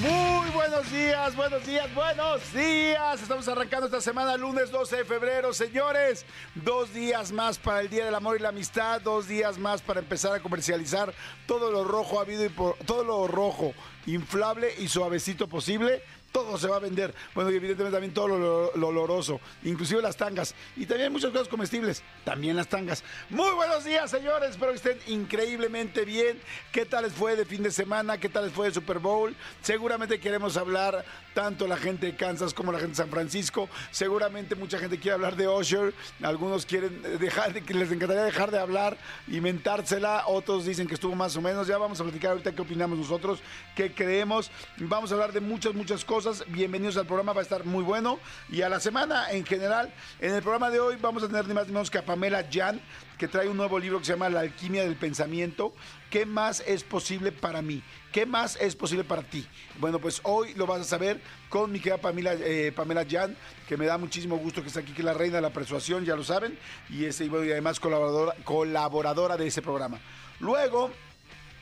Muy buenos días, buenos días, buenos días. Estamos arrancando esta semana, lunes 12 de febrero, señores. Dos días más para el Día del Amor y la Amistad, dos días más para empezar a comercializar todo lo rojo habido y por, todo lo rojo, inflable y suavecito posible. Todo se va a vender. Bueno, y evidentemente también todo lo, lo oloroso, inclusive las tangas. Y también muchas cosas comestibles, también las tangas. Muy buenos días, señores. Espero que estén increíblemente bien. ¿Qué tal les fue de fin de semana? ¿Qué tal les fue de Super Bowl? Seguramente queremos hablar tanto la gente de Kansas como la gente de San Francisco. Seguramente mucha gente quiere hablar de Usher. Algunos quieren dejar, les encantaría dejar de hablar y mentársela. Otros dicen que estuvo más o menos. Ya vamos a platicar ahorita qué opinamos nosotros, qué creemos. Vamos a hablar de muchas, muchas cosas. Bienvenidos al programa, va a estar muy bueno. Y a la semana en general. En el programa de hoy vamos a tener ni más ni menos que a Pamela Jan, que trae un nuevo libro que se llama La alquimia del pensamiento. ¿Qué más es posible para mí? ¿Qué más es posible para ti? Bueno, pues hoy lo vas a saber con mi querida Pamela, eh, Pamela Jan, que me da muchísimo gusto que está aquí, que es la reina de la persuasión, ya lo saben, y, y además colaboradora, colaboradora de ese programa. Luego,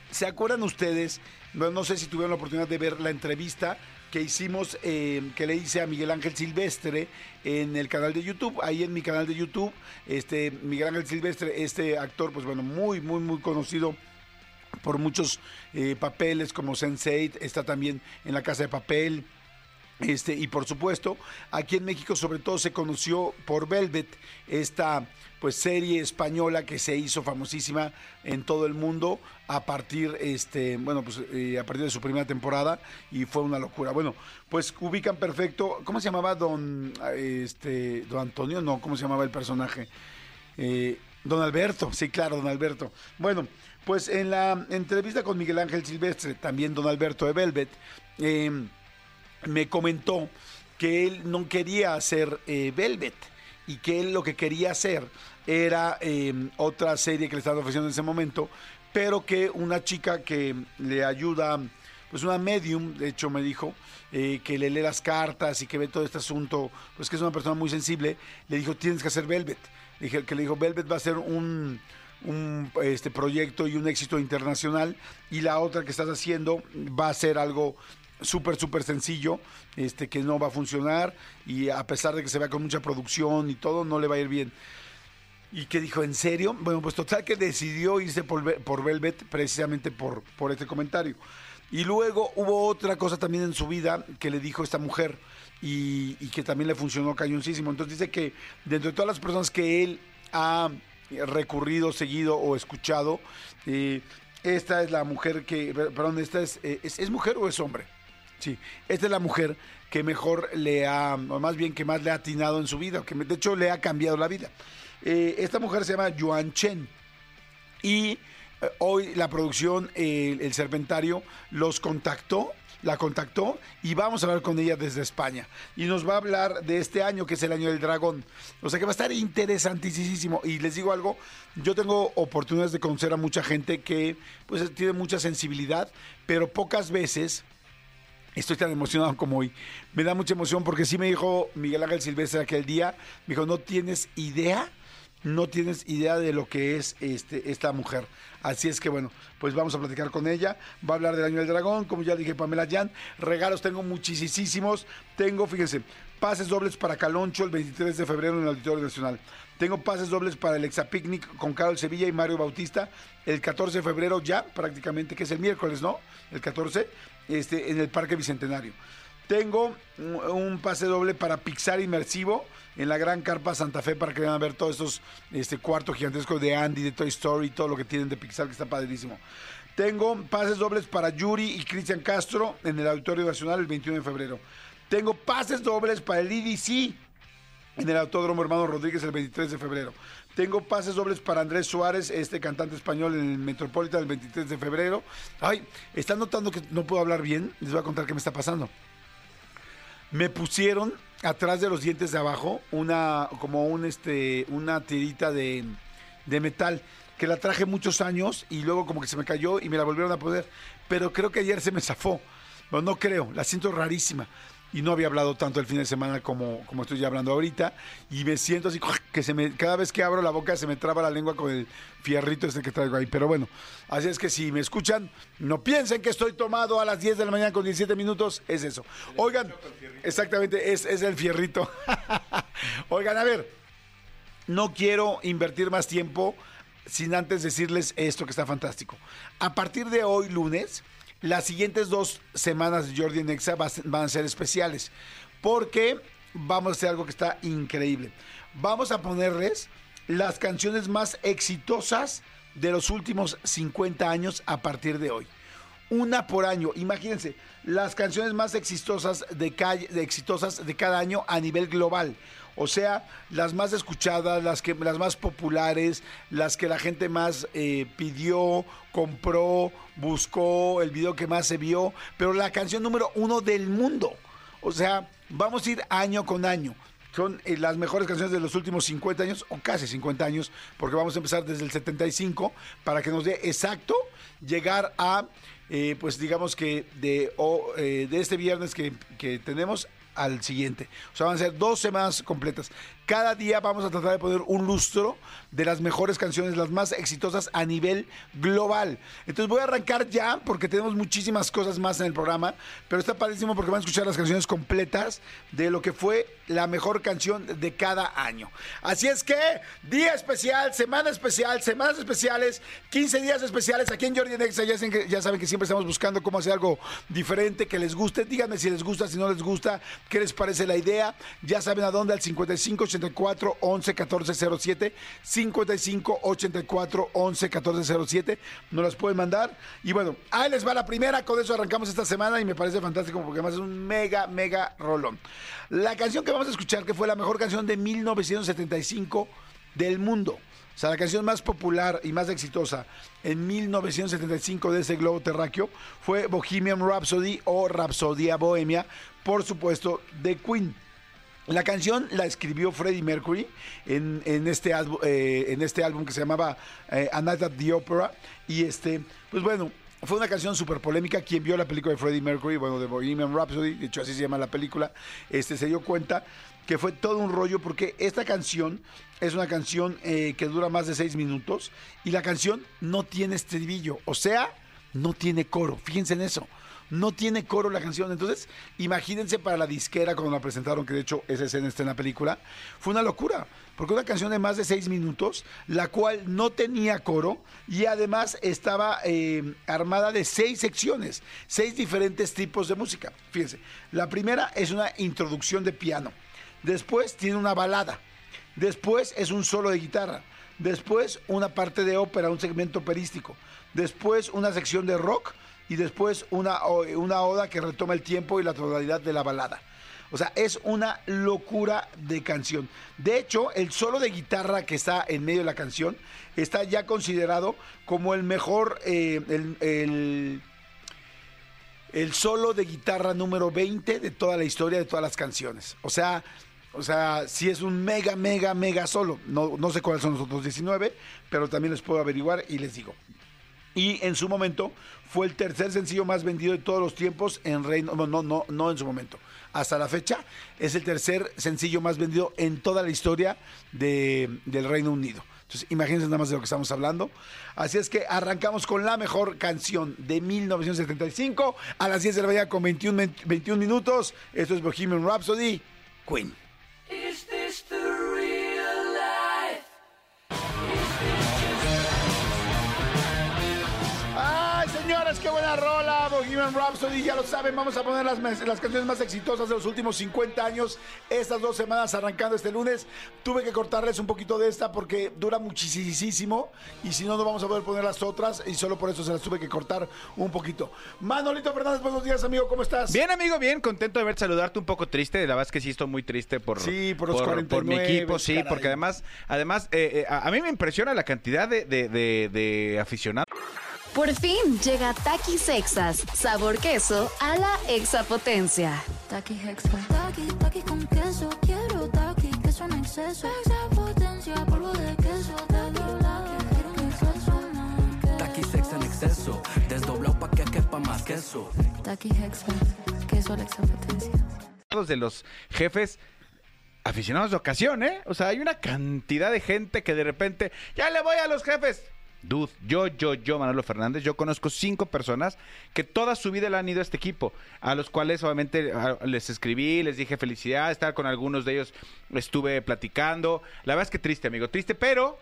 ¿Se acuerdan ustedes? No, no sé si tuvieron la oportunidad de ver la entrevista que hicimos, eh, que le hice a Miguel Ángel Silvestre en el canal de YouTube. Ahí en mi canal de YouTube, este Miguel Ángel Silvestre, este actor, pues bueno, muy, muy, muy conocido por muchos eh, papeles como Sense8, está también en La Casa de Papel. Este, y por supuesto, aquí en México sobre todo se conoció por Velvet, esta pues serie española que se hizo famosísima en todo el mundo a partir este, bueno, pues eh, a partir de su primera temporada y fue una locura. Bueno, pues ubican perfecto, ¿cómo se llamaba don este don Antonio? No, ¿cómo se llamaba el personaje? Eh, don Alberto, sí, claro, don Alberto. Bueno, pues en la entrevista con Miguel Ángel Silvestre, también don Alberto de Velvet, eh, me comentó que él no quería hacer eh, Velvet y que él lo que quería hacer era eh, otra serie que le estaban ofreciendo en ese momento, pero que una chica que le ayuda, pues una medium, de hecho me dijo, eh, que le lee las cartas y que ve todo este asunto, pues que es una persona muy sensible, le dijo, tienes que hacer Velvet. Le dije, que le dijo, Velvet va a ser un, un este proyecto y un éxito internacional y la otra que estás haciendo va a ser algo súper, súper sencillo, este, que no va a funcionar y a pesar de que se vea con mucha producción y todo, no le va a ir bien. Y que dijo, ¿en serio? Bueno, pues total que decidió irse por, por Velvet precisamente por, por este comentario. Y luego hubo otra cosa también en su vida que le dijo esta mujer y, que también le funcionó cañoncísimo. Entonces dice que dentro de todas las personas que él ha recurrido, seguido o escuchado, eh, esta es la mujer que, perdón, esta es, eh, es, ¿es mujer o es hombre? Sí, esta es la mujer que mejor le ha, o más bien que más le ha atinado en su vida, que de hecho le ha cambiado la vida. Eh, esta mujer se llama Yuan Chen y eh, hoy la producción, el Serpentario, los contactó, la contactó y vamos a hablar con ella desde España. Y nos va a hablar de este año, que es el año del dragón. O sea que va a estar interesantísimo. Y les digo algo, yo tengo oportunidades de conocer a mucha gente que pues tiene mucha sensibilidad, pero pocas veces Estoy tan emocionado como hoy. Me da mucha emoción porque sí me dijo Miguel Ángel Silvestre aquel día, me dijo, no tienes idea, no tienes idea de lo que es este, esta mujer. Así es que bueno, pues vamos a platicar con ella. Va a hablar del Año del Dragón, como ya dije Pamela Jan. Regalos tengo muchísimos. Tengo, fíjense, pases dobles para Caloncho el 23 de febrero en el Auditorio Nacional. Tengo pases dobles para el Exapicnic con Carol Sevilla y Mario Bautista el 14 de febrero ya, prácticamente, que es el miércoles, ¿no? El 14, este, en el Parque Bicentenario. Tengo un, pase doble para Pixar Inmersivo en la Gran Carpa Santa Fe para que vayan a ver todos estos este, cuartos gigantescos de Andy, de Toy Story, todo lo que tienen de Pixar, que está padrísimo. Tengo pases dobles para Yuri y Cristian Castro en el Auditorio Nacional el 21 de febrero. Tengo pases dobles para el IDC en el Autódromo Hermano Rodríguez el 23 de febrero. Tengo pases dobles para Andrés Suárez, este cantante español en el Metropolitan el 23 de febrero. Ay, ¿están notando que no puedo hablar bien? Les voy a contar qué me está pasando. Me pusieron atrás de los dientes de abajo una como un este una tirita de, de metal que la traje muchos años y luego como que se me cayó y me la volvieron a poner, pero creo que ayer se me zafó. Bueno, no creo, la siento rarísima. Y no había hablado tanto el fin de semana como, como estoy ya hablando ahorita. Y me siento así que se me, cada vez que abro la boca se me traba la lengua con el fierrito este que traigo ahí. Pero bueno, así es que si me escuchan, no piensen que estoy tomado a las 10 de la mañana con 17 minutos. Es eso. Oigan, exactamente, es, es el fierrito. Oigan, a ver, no quiero invertir más tiempo sin antes decirles esto que está fantástico. A partir de hoy, lunes, las siguientes dos semanas de Jordi Nexa van a ser especiales. Porque vamos a hacer algo que está increíble. Vamos a ponerles las canciones más exitosas de los últimos 50 años a partir de hoy. Una por año. Imagínense, las canciones más exitosas de, de, exitosas de cada año a nivel global. O sea, las más escuchadas, las, que, las más populares, las que la gente más eh, pidió, compró, buscó, el video que más se vio, pero la canción número uno del mundo. O sea, vamos a ir año con año. Son eh, las mejores canciones de los últimos 50 años, o casi 50 años, porque vamos a empezar desde el 75, para que nos dé exacto llegar a, eh, pues digamos que de, o, de este viernes que, que tenemos al siguiente. O sea, van a ser dos semanas completas. Cada día vamos a tratar de poner un lustro de las mejores canciones, las más exitosas a nivel global. Entonces voy a arrancar ya porque tenemos muchísimas cosas más en el programa, pero está padrísimo porque van a escuchar las canciones completas de lo que fue la mejor canción de cada año. Así es que día especial, semana especial, semanas especiales, 15 días especiales aquí en Jordi Nexa. Ya, ya saben que siempre estamos buscando cómo hacer algo diferente que les guste. Díganme si les gusta, si no les gusta, qué les parece la idea. Ya saben a dónde al 55 84 11 14 07 55 84 11 14 07 nos las pueden mandar. Y bueno ahí les va la primera. Con eso arrancamos esta semana y me parece fantástico porque además es un mega mega rolón. La canción que vamos a escuchar que fue la mejor canción de 1975 del mundo. O sea, la canción más popular y más exitosa en 1975 de ese globo terráqueo fue Bohemian Rhapsody o Rhapsodia Bohemia, por supuesto, de Queen. La canción la escribió Freddie Mercury en, en este, álbum, eh, en este álbum que se llamaba eh, A Night at the Opera. Y este, pues bueno, fue una canción súper polémica. Quien vio la película de Freddie Mercury, bueno, de Bohemian Rhapsody, de hecho así se llama la película, este, se dio cuenta que fue todo un rollo porque esta canción es una canción eh, que dura más de seis minutos y la canción no tiene estribillo, o sea, no tiene coro. Fíjense en eso. No tiene coro la canción. Entonces, imagínense para la disquera cuando la presentaron, que de hecho esa escena está en la película, fue una locura. Porque una canción de más de seis minutos, la cual no tenía coro y además estaba eh, armada de seis secciones, seis diferentes tipos de música. Fíjense, la primera es una introducción de piano. Después tiene una balada. Después es un solo de guitarra. Después una parte de ópera, un segmento operístico. Después una sección de rock y después una, una oda que retoma el tiempo y la tonalidad de la balada. O sea, es una locura de canción. De hecho, el solo de guitarra que está en medio de la canción está ya considerado como el mejor, eh, el, el, solo de guitarra número 20 de toda la historia de todas las canciones. O sea, o sea, sí es un mega, mega, mega solo. No, no sé cuáles son los otros 19, pero también les puedo averiguar y les digo. Y en su momento fue el tercer sencillo más vendido de todos los tiempos en Reino no, no, no, no en su momento. Hasta la fecha es el tercer sencillo más vendido en toda la historia de, del Reino Unido. Entonces, imagínense nada más de lo que estamos hablando. Así es que arrancamos con la mejor canción de 1975 a las 10 de la mañana con 21, 21 minutos. Esto es Bohemian Rhapsody, Queen. Señores, qué buena rola! Bohemian Rhapsody, ya lo saben, vamos a poner las, las, canciones más exitosas de los últimos 50 años. Estas dos semanas arrancando este lunes. Tuve que cortarles un poquito de esta porque dura muchísimo y si no, no vamos a poder poner las otras y solo por eso se las tuve que cortar un poquito. Manolito Fernández, buenos días, amigo, ¿cómo estás? Bien, amigo, bien, contento de verte saludarte un poco triste. La verdad es que sí estoy muy triste por, sí, por, los por, por mi equipo, sí, caray. porque además, además eh, eh, a, a, mí me impresiona la cantidad de, de, de, de aficionados Por fin llega Takis Exas, sabor queso a la exapotencia. Taki Hexa. Taki, taki con queso. Quiero taki, queso en exceso. Extra potencia, polvo de queso. Taki, quiero un exceso en exceso, desdoblado pa' que quepa más queso. Taki Hexa. Queso a la extra potencia. de los jefes aficionados de ocasión, ¿eh? O sea, hay una cantidad de gente que de repente, ya le voy a los jefes. Dude, yo, yo, yo, Manolo Fernández, yo conozco cinco personas que toda su vida le han ido a este equipo, a los cuales obviamente les escribí, les dije felicidades, estar con algunos de ellos estuve platicando. La verdad es que triste, amigo, triste, pero,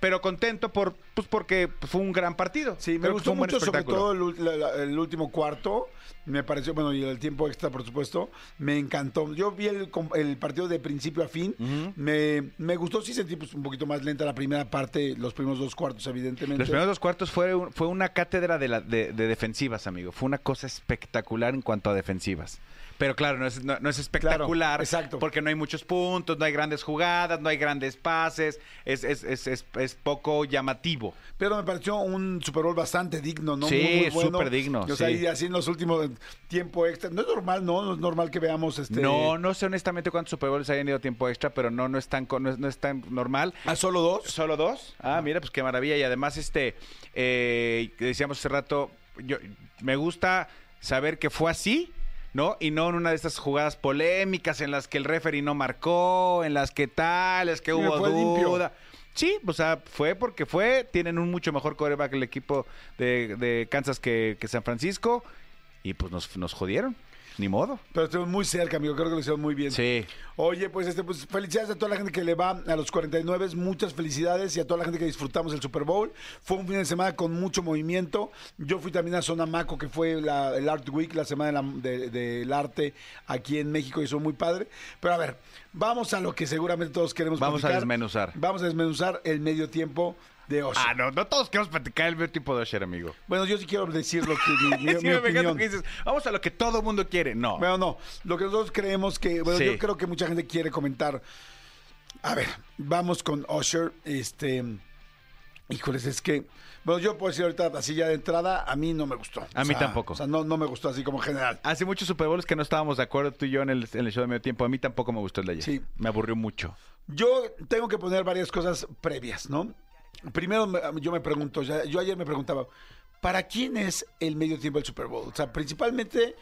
pero contento por, pues porque fue un gran partido. Sí, me Creo gustó mucho, sobre todo el, la- el último cuarto. Me pareció, bueno, y el tiempo extra, por supuesto, me encantó. Yo vi el, el partido de principio a fin. me, me gustó, sí sentí pues, un poquito más lenta la primera parte, los primeros dos cuartos, evidentemente. Los primeros dos cuartos fue, un- fue una cátedra de, la- de- de defensivas, amigo. Fue una cosa espectacular en cuanto a defensivas. Pero claro, no es, no, no es espectacular. exacto. Porque no hay muchos puntos, no hay grandes jugadas, no hay grandes pases. Es, es, es, es- es poco llamativo. Pero me pareció un Super Bowl bastante digno, ¿no? Sí, Muy, muy bueno. súper digno, O sea, sí. y así en los últimos tiempo extra. No es normal, ¿no? No es normal que veamos este. No, no sé honestamente cuántos Super Bowls hayan ido tiempo extra, pero no, no, es, tan, no, es, no es tan normal. ¿A solo dos? ¿Solo dos? Ah, mira, pues qué maravilla. Y además, este, eh, decíamos hace rato, yo, me gusta saber que fue así, ¿no? Y no en una de estas jugadas polémicas en las que el referee no marcó, en las que tal, es que Sí, hubo fue limpio. duda. Sí, o sea, fue porque fue. Tienen un mucho mejor coreback el equipo de, de Kansas que, que San Francisco. Y pues nos, nos jodieron. Ni modo. Pero estuvo muy cerca, amigo. Creo que lo hicieron muy bien. Sí. Oye, pues este, pues felicidades a toda la gente que le va a los 49, muchas felicidades y a toda la gente que disfrutamos el Super Bowl. Fue un fin de semana con mucho movimiento. Yo fui también a Zona Maco, que fue la- el Art Week, la semana de la- de- del arte aquí en México y eso muy padre. Pero a ver, vamos a lo que seguramente todos queremos Vamos a desmenuzar. Vamos a desmenuzar el medio tiempo de Osher. Ah, no, no todos queremos platicar el mismo tipo de Osher, amigo. Bueno, yo sí quiero decir lo que mi, mi- Sí, mi me encanta opinión. que dices, vamos a lo que todo mundo quiere. No. Bueno, no. Lo que nosotros creemos que. Bueno, Sí. yo creo que mucha gente quiere comentar. A ver, vamos con Usher. Este. Híjoles, es que. Bueno, yo puedo decir ahorita, así ya de entrada, a mí no me gustó. A O mí sea, tampoco. O sea, no, no me gustó así como general. Hace muchos Super Bowls que no estábamos de acuerdo tú y yo en el, en el show de medio tiempo. A mí tampoco me gustó el de ayer. Sí. Me aburrió mucho. Yo tengo que poner varias cosas previas, ¿no? Primero, me- yo me pregunto, yo ayer me preguntaba, ¿para quién es el medio tiempo del Super Bowl? O sea, principalmente,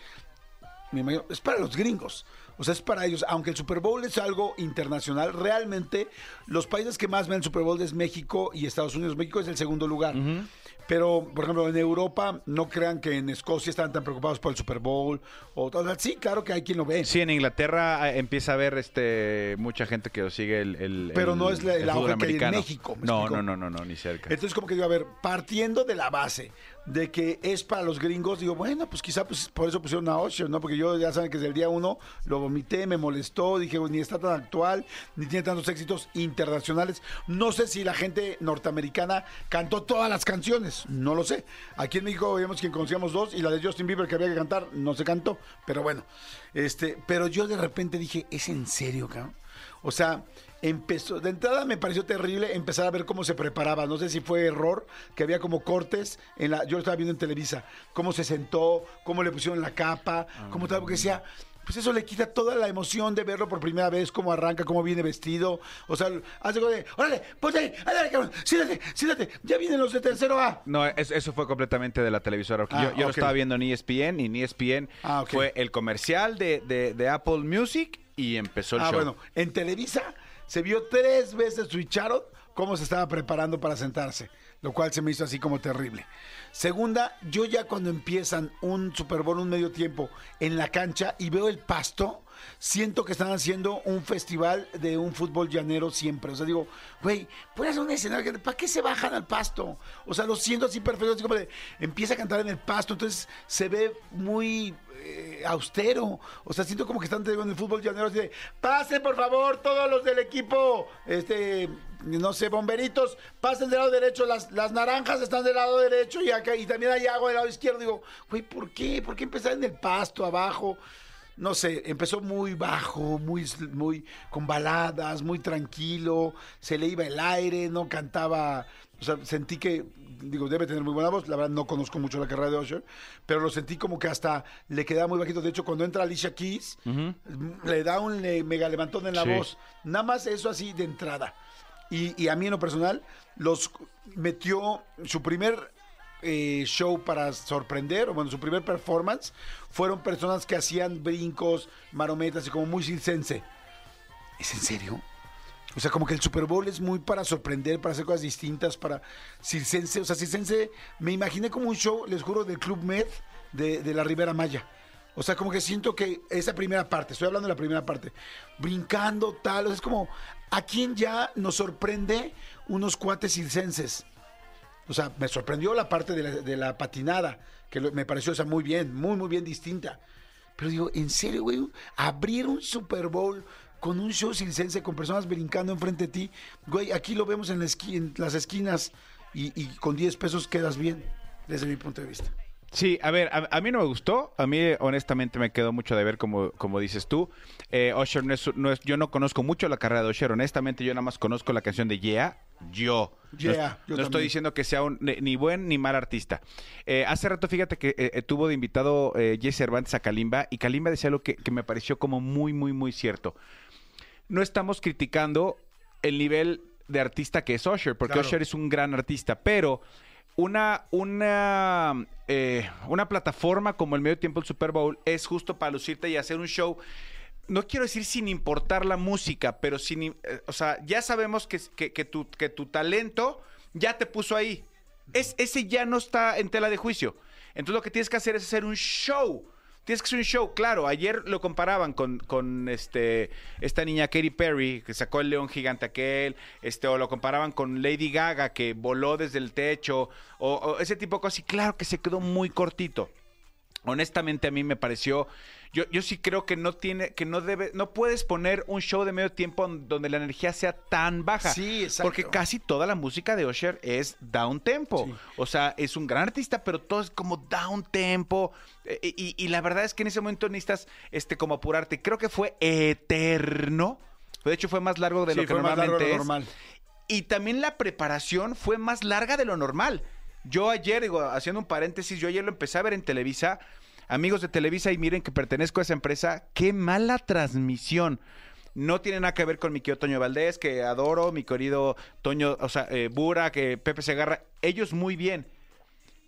es para los gringos. O sea, es para ellos. Aunque el Super Bowl es algo internacional, realmente los países que más ven el Super Bowl es México y Estados Unidos. México es el segundo lugar. Pero, por ejemplo, en Europa, no crean que en Escocia están tan preocupados por el Super Bowl. O, o sea, sí, claro que hay quien lo ve. Sí, en Inglaterra eh, empieza a haber este mucha gente que lo sigue el, el- Pero el- no es la- el auge que hay en americano. México, ¿me No, no, no, no, no, ni cerca. Entonces, como que digo, a ver, partiendo de la base de que es para los gringos, digo, bueno, pues quizá pues, por eso pusieron a Usher, ¿no? Porque yo ya saben que desde el día uno lo vomité, me molestó, dije, ni está tan actual, ni tiene tantos éxitos internacionales. No sé si la gente norteamericana cantó todas las canciones, no lo sé. Aquí en México veíamos quien conocíamos dos y la de Justin Bieber que había que cantar no se cantó, pero bueno, este, pero yo de repente dije, ¿es en serio, cabrón? O sea, empezó, de entrada me pareció terrible empezar a ver cómo se preparaba. No sé si fue error, que había como cortes en la, yo lo estaba viendo en Televisa, cómo se sentó, cómo le pusieron la capa, cómo tal, porque decía, pues eso le quita toda la emoción de verlo por primera vez, cómo arranca, cómo viene vestido. O sea, hace como de, órale, ponte ahí, ándale, cabrón, siéntate, siéntate, ya vienen los de tercero A. No, es- eso fue completamente de la televisora. Ah, yo yo lo ok. estaba viendo en E ESPN y en ESPN Ah, ok. fue el comercial de, de- de Apple Music y empezó el Ah, show. bueno, en Televisa se vio tres veces switcharon cómo se estaba preparando para sentarse, lo cual se me hizo así como terrible. Segunda, yo ya cuando empiezan un Super Bowl, un medio tiempo en la cancha y veo el pasto, siento que están haciendo un festival de un fútbol llanero siempre. O sea, digo, güey, hacer un escenario, ¿para qué se bajan al pasto? O sea, lo siento así perfecto, así como de, empieza a cantar en el pasto, entonces se ve muy eh, austero. O sea, siento como que están en el fútbol llanero así de, pasen por favor todos los del equipo, este, no sé, bomberitos, pasen del lado derecho, las, las naranjas están del lado derecho y acá, y también hay agua del lado izquierdo. Digo, güey, ¿por qué? ¿Por qué empezar en el pasto abajo? No sé, empezó muy bajo, muy, muy con baladas, muy tranquilo, se le iba el aire, no cantaba, o sea, sentí que, digo, debe tener muy buena voz, la verdad no conozco mucho la carrera de Usher, pero lo sentí como que hasta le quedaba muy bajito. De hecho, cuando entra Alicia Keys, le da un le- mega levantón en la Sí. voz. Nada más eso así de entrada. Y, y a mí en lo personal, los metió su primer eh, show para sorprender, o bueno, su primer performance, fueron personas que hacían brincos, marometas y como muy circense. ¿Es en serio? O sea, como que el Super Bowl es muy para sorprender, para hacer cosas distintas, para circense. O sea, circense, me imaginé como un show, les juro, del Club Med de, la Ribera Maya. O sea, como que siento que esa primera parte, estoy hablando de la primera parte, brincando tal, es como, ¿a quién ya nos sorprende unos cuates circenses? O sea, me sorprendió la parte de la, patinada, que lo- me pareció o sea, muy bien, muy, muy bien distinta. Pero digo, ¿en serio, güey? Abrir un Super Bowl con un show circense con personas brincando enfrente de ti. Güey, aquí lo vemos en, la las esquinas y, y con 10 pesos quedas bien, desde mi punto de vista. Sí, a ver, a, a mí no me gustó. A mí, honestamente, me quedó mucho de ver, como, como dices tú. Eh, Usher no es, no es- Yo no conozco mucho la carrera de Usher. Honestamente, yo nada más conozco la canción de Yeah. Yo. Yeah, yo no, estoy diciendo que sea un- ni, buen ni mal artista. Eh, hace rato, fíjate que eh, eh, tuvo de invitado Jesse Cervantes a Kalimba. Y Kalimba decía algo que, que me pareció como muy, muy, muy cierto. No estamos criticando el nivel de artista que es Usher, porque Claro. Usher es un gran artista, pero una, una, eh, una plataforma como el medio tiempo del Super Bowl es justo para lucirte y hacer un show. No quiero decir sin importar la música, pero sin, eh, o sea, ya sabemos que, que, que tu, que tu talento ya te puso ahí. Es, ese ya no está en tela de juicio. Entonces lo que tienes que hacer es hacer un show. Tienes que hacer un show, claro. Ayer lo comparaban con, con este, esta niña Katy Perry, que sacó el león gigante aquel, este, o lo comparaban con Lady Gaga, que voló desde el techo, o, o ese tipo de cosas. Y claro que se quedó muy cortito. Honestamente a mí me pareció, yo, yo sí creo que no tiene, que no debe, no puedes poner un show de medio tiempo donde la energía sea tan baja. Sí, exacto. Porque casi toda la música de Usher es down tempo. Sí. O sea, es un gran artista, pero todo es como down tempo. Eh, Y, y la verdad es que en ese momento necesitas este, como apurarte. Creo que fue eterno. De hecho, fue más largo de Sí, lo que fue más largo normalmente es. normal. Y también la preparación fue más larga de lo normal. Yo ayer, digo, haciendo un paréntesis, yo ayer lo empecé a ver en Televisa. Amigos de Televisa, y miren que pertenezco a esa empresa. Qué mala transmisión. No tiene nada que ver con mi querido Toño Valdés, que adoro, mi querido Toño, o sea, eh, Bura, que Pepe Segarra. Ellos muy bien.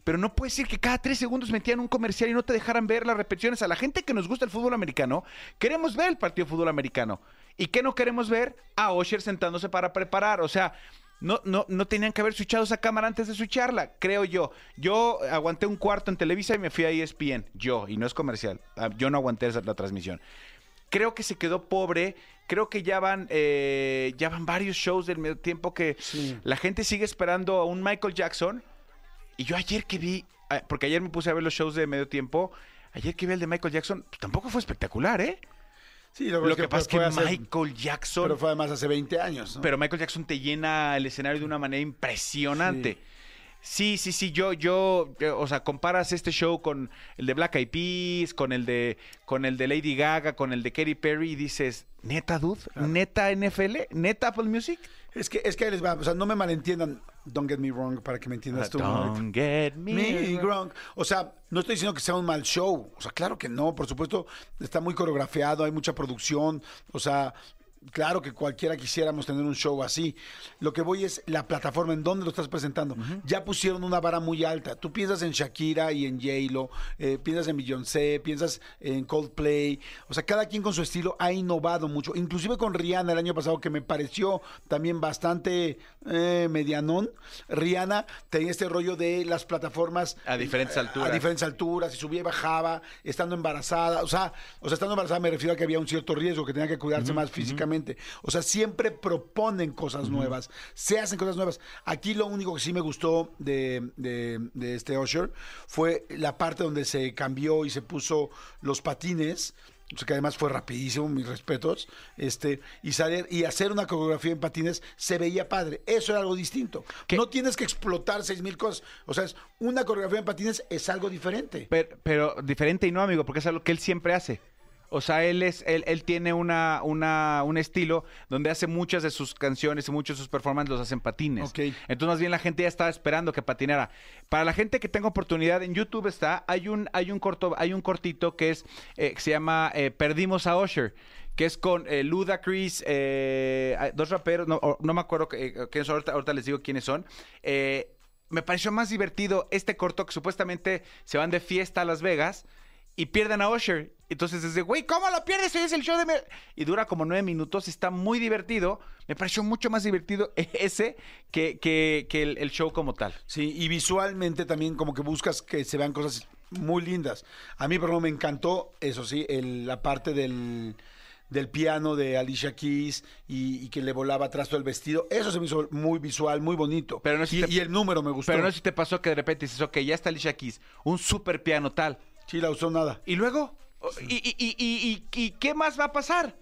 Pero no puede ser que cada tres segundos metían un comercial y no te dejaran ver las repeticiones. A la gente que nos gusta el fútbol americano, queremos ver el partido de fútbol americano. ¿Y qué no queremos ver? A Osher sentándose para preparar. O sea, no, no, no tenían que haber switchado esa cámara antes de switcharla, creo yo. Yo aguanté un cuarto en Televisa y me fui a ESPN. Yo, y no es comercial. Ah, Yo no aguanté esa- la transmisión. Creo que se quedó pobre. Creo que ya van, eh, ya van varios shows del medio tiempo que Sí. la gente sigue esperando a un Michael Jackson. Y yo ayer que vi, ah, porque ayer me puse a ver los shows de medio tiempo, ayer que vi el de Michael Jackson, pues, tampoco fue espectacular, ¿eh? Sí, Lo que, pasa es que Michael Jackson, Pero pero, fue además hace 20 años. ¿no? Michael Jackson te llena el escenario de una manera impresionante. Sí, sí, sí, yo, yo, yo, o sea, comparas este show con el de Black Eyed Peas, con el de, con el de Lady Gaga, con el de Katy Perry y dices, neta, dude, neta NFL, neta Apple Music. Es que, es que ahí les va, o sea, no me malentiendan, don't get me wrong, para que me entiendas tú. ahorita. Don't get me, Me wrong. O sea, no estoy diciendo que sea un mal show. O sea, claro que no. Por supuesto, está muy coreografiado, hay mucha producción. O sea, claro que cualquiera quisiéramos tener un show así. Lo que voy es la plataforma en donde lo estás presentando. Ya pusieron una vara muy alta. Tú piensas en Shakira y en J-Lo, eh, piensas en Beyoncé, piensas en Coldplay. O sea, cada quien con su estilo ha innovado mucho. Inclusive con Rihanna el año pasado, que me pareció también bastante eh, medianón. Rihanna tenía este rollo de las plataformas A diferentes eh, alturas. A diferentes alturas, y subía y bajaba, estando embarazada. O sea, o sea, estando embarazada me refiero a que había un cierto riesgo, que tenía que cuidarse más físicamente. O sea, siempre proponen cosas nuevas, se hacen cosas nuevas. Aquí lo único que sí me gustó de, de- de este Usher fue la parte donde se cambió y se puso los patines. O sea, que además fue rapidísimo, mis respetos. Este, y salir y hacer una coreografía en patines se veía padre. Eso era algo distinto. ¿Qué? No tienes que explotar seis mil cosas. O sea, es una coreografía en patines es algo diferente. Pero, pero diferente y no, amigo, porque es algo que él siempre hace. O sea, él es, él, él tiene una, una, un estilo donde hace muchas de sus canciones y muchos de sus performances los hacen patines. Ok. Entonces, más bien la gente ya estaba esperando que patinara. Para la gente que tenga oportunidad, en YouTube está, hay un, hay un corto, hay un cortito que es, eh, que se llama eh, Perdimos a Usher. Que es con eh, Ludacris, eh, hay dos raperos, no, me acuerdo eh, quiénes son, ahorita, ahorita les digo quiénes son. Me pareció más divertido este corto que supuestamente se van de fiesta a Las Vegas y pierden a Usher. Entonces es de, güey, ¿cómo lo pierdes? Hoy es el show de... me-". Y dura como nueve minutos, está muy divertido. Me pareció mucho más divertido ese que, que, que el, el show como tal. Sí, y visualmente también como que buscas que se vean cosas muy lindas. A mí, por ejemplo, me encantó, eso sí, el- la parte del, del piano de Alicia Keys y, y que le volaba atrás todo el vestido. Eso se me hizo muy visual, muy bonito. Pero no sé y, si te- y el número me gustó. Pero no sé si te pasó que de repente dices, ok, ya está Alicia Keys, un super piano tal. Sí, la usó nada. Y luego, ¿y, y, y, y, qué más va a pasar?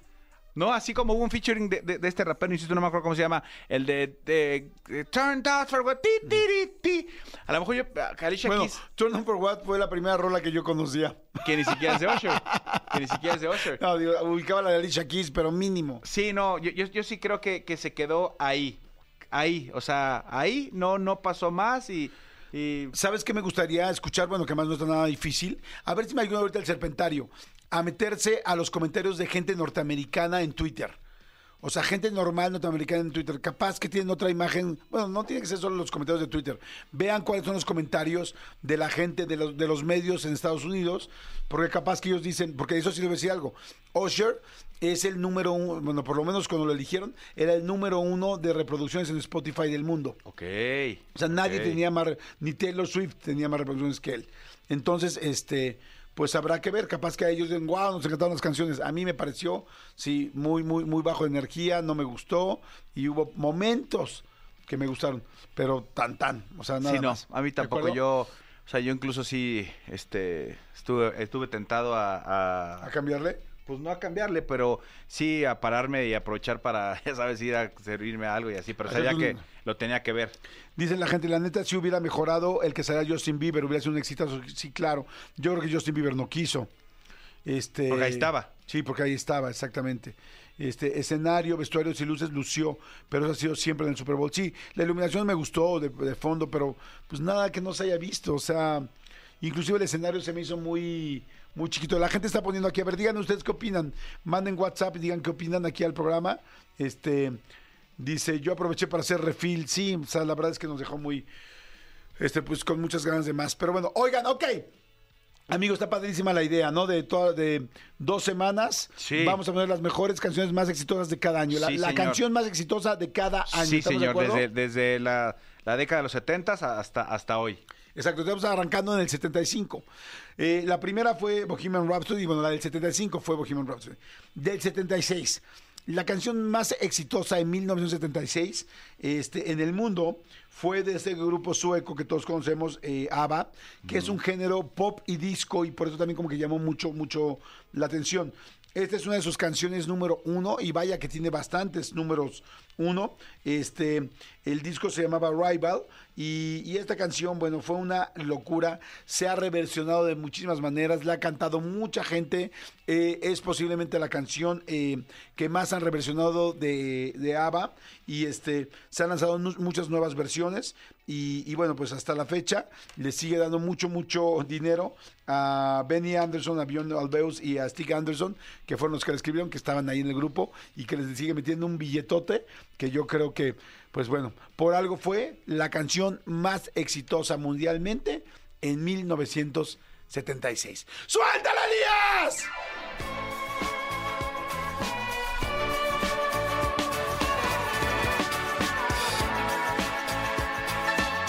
¿No? Así como hubo un featuring de, de- de este rapero, insisto, no me acuerdo cómo se llama, el de, de, de Turned Out for What, ti, ti, ti, ti. A lo mejor yo, a Alicia Bueno, Keys, Turn On For What fue la primera rola que yo conocía. que ni siquiera es de Usher, que ni siquiera es de Usher. No, digo, ubicaba la de Alicia Keys, pero mínimo. Sí, no, yo, yo, yo sí creo que, que se quedó ahí, ahí, o sea, ahí no, no pasó más y... y ¿Sabes qué me gustaría escuchar? Bueno, que más no está nada difícil. A ver si me ayuda ahorita el serpentario a meterse a los comentarios de gente norteamericana en Twitter. O sea, gente normal norteamericana en Twitter. Capaz que tienen otra imagen. Bueno, no tiene que ser solo los comentarios de Twitter. Vean cuáles son los comentarios de la gente, de los, de los medios en Estados Unidos. Porque capaz que ellos dicen, porque eso sí les voy a decir algo. Usher es el número uno, bueno, por lo menos cuando lo eligieron, era el número uno de reproducciones en Spotify del mundo. ok. O sea, nadie tenía más, ni Taylor Swift tenía más reproducciones que él. Entonces, este, pues habrá que ver, capaz que a ellos digan, wow, nos encantaron las canciones. A mí me pareció, sí, muy, muy, muy bajo de energía, no me gustó, y hubo momentos que me gustaron, pero tan, tan, o sea, nada Sí, no, más. a mí ¿De tampoco. Yo, o sea, yo incluso sí, este, estuve, estuve tentado a, a- ¿A cambiarle? Pues no a cambiarle, pero sí a pararme y aprovechar para, ya sabes, ir a servirme algo y así, pero sabía un- que lo tenía que ver. Dice la gente, la neta, si hubiera mejorado el que saliera Justin Bieber, hubiera sido un exitazo. Sí, claro. Yo creo que Justin Bieber no quiso. Este, Porque ahí estaba. Sí, porque ahí estaba, exactamente. Este escenario, vestuarios y luces lució, pero eso ha sido siempre en el Super Bowl. Sí, la iluminación me gustó de, de fondo, pero pues nada que no se haya visto. O sea, inclusive el escenario se me hizo muy, muy chiquito. La gente está poniendo aquí, a ver, digan ustedes qué opinan. Manden WhatsApp y digan qué opinan aquí al programa. Este dice, yo aproveché para hacer refill. Sí, o sea, la verdad es que nos dejó muy, este, pues con muchas ganas de más. Pero bueno, oigan, ok. Amigos, está padrísima la idea, ¿no? De, toda, de dos semanas Sí. vamos a poner las mejores canciones más exitosas de cada año. La, Sí, la canción más exitosa de cada año. sí, ¿Estamos de señor, desde, desde la, la década de los 70 hasta, hasta hoy. Exacto, estamos arrancando en el 75. Eh, la primera fue Bohemian Rhapsody, bueno, la del 75 fue Bohemian Rhapsody. Del 76, la canción más exitosa en 1976 este, en el mundo fue de este grupo sueco que todos conocemos, eh, ABBA, que es un género pop y disco y por eso también como que llamó mucho, mucho la atención. Esta es una de sus canciones número uno y vaya que tiene bastantes números uno. Este, el disco se llamaba Rival y, esta canción, bueno, fue una locura. Se ha reversionado de muchísimas maneras, la ha cantado mucha gente. eh, es posiblemente la canción eh, que más han reversionado de, de ABBA y este, se han lanzado muchas nuevas versiones y, y bueno, pues hasta la fecha le sigue dando mucho, mucho dinero a Benny Anderson, a Bjorn Albeus y a Stig Anderson, que fueron los que le escribieron, que estaban ahí en el grupo y que les sigue metiendo un billetote, que yo creo que, pues bueno, por algo fue la canción más exitosa mundialmente en 1976. ¡Suéltala, Elías!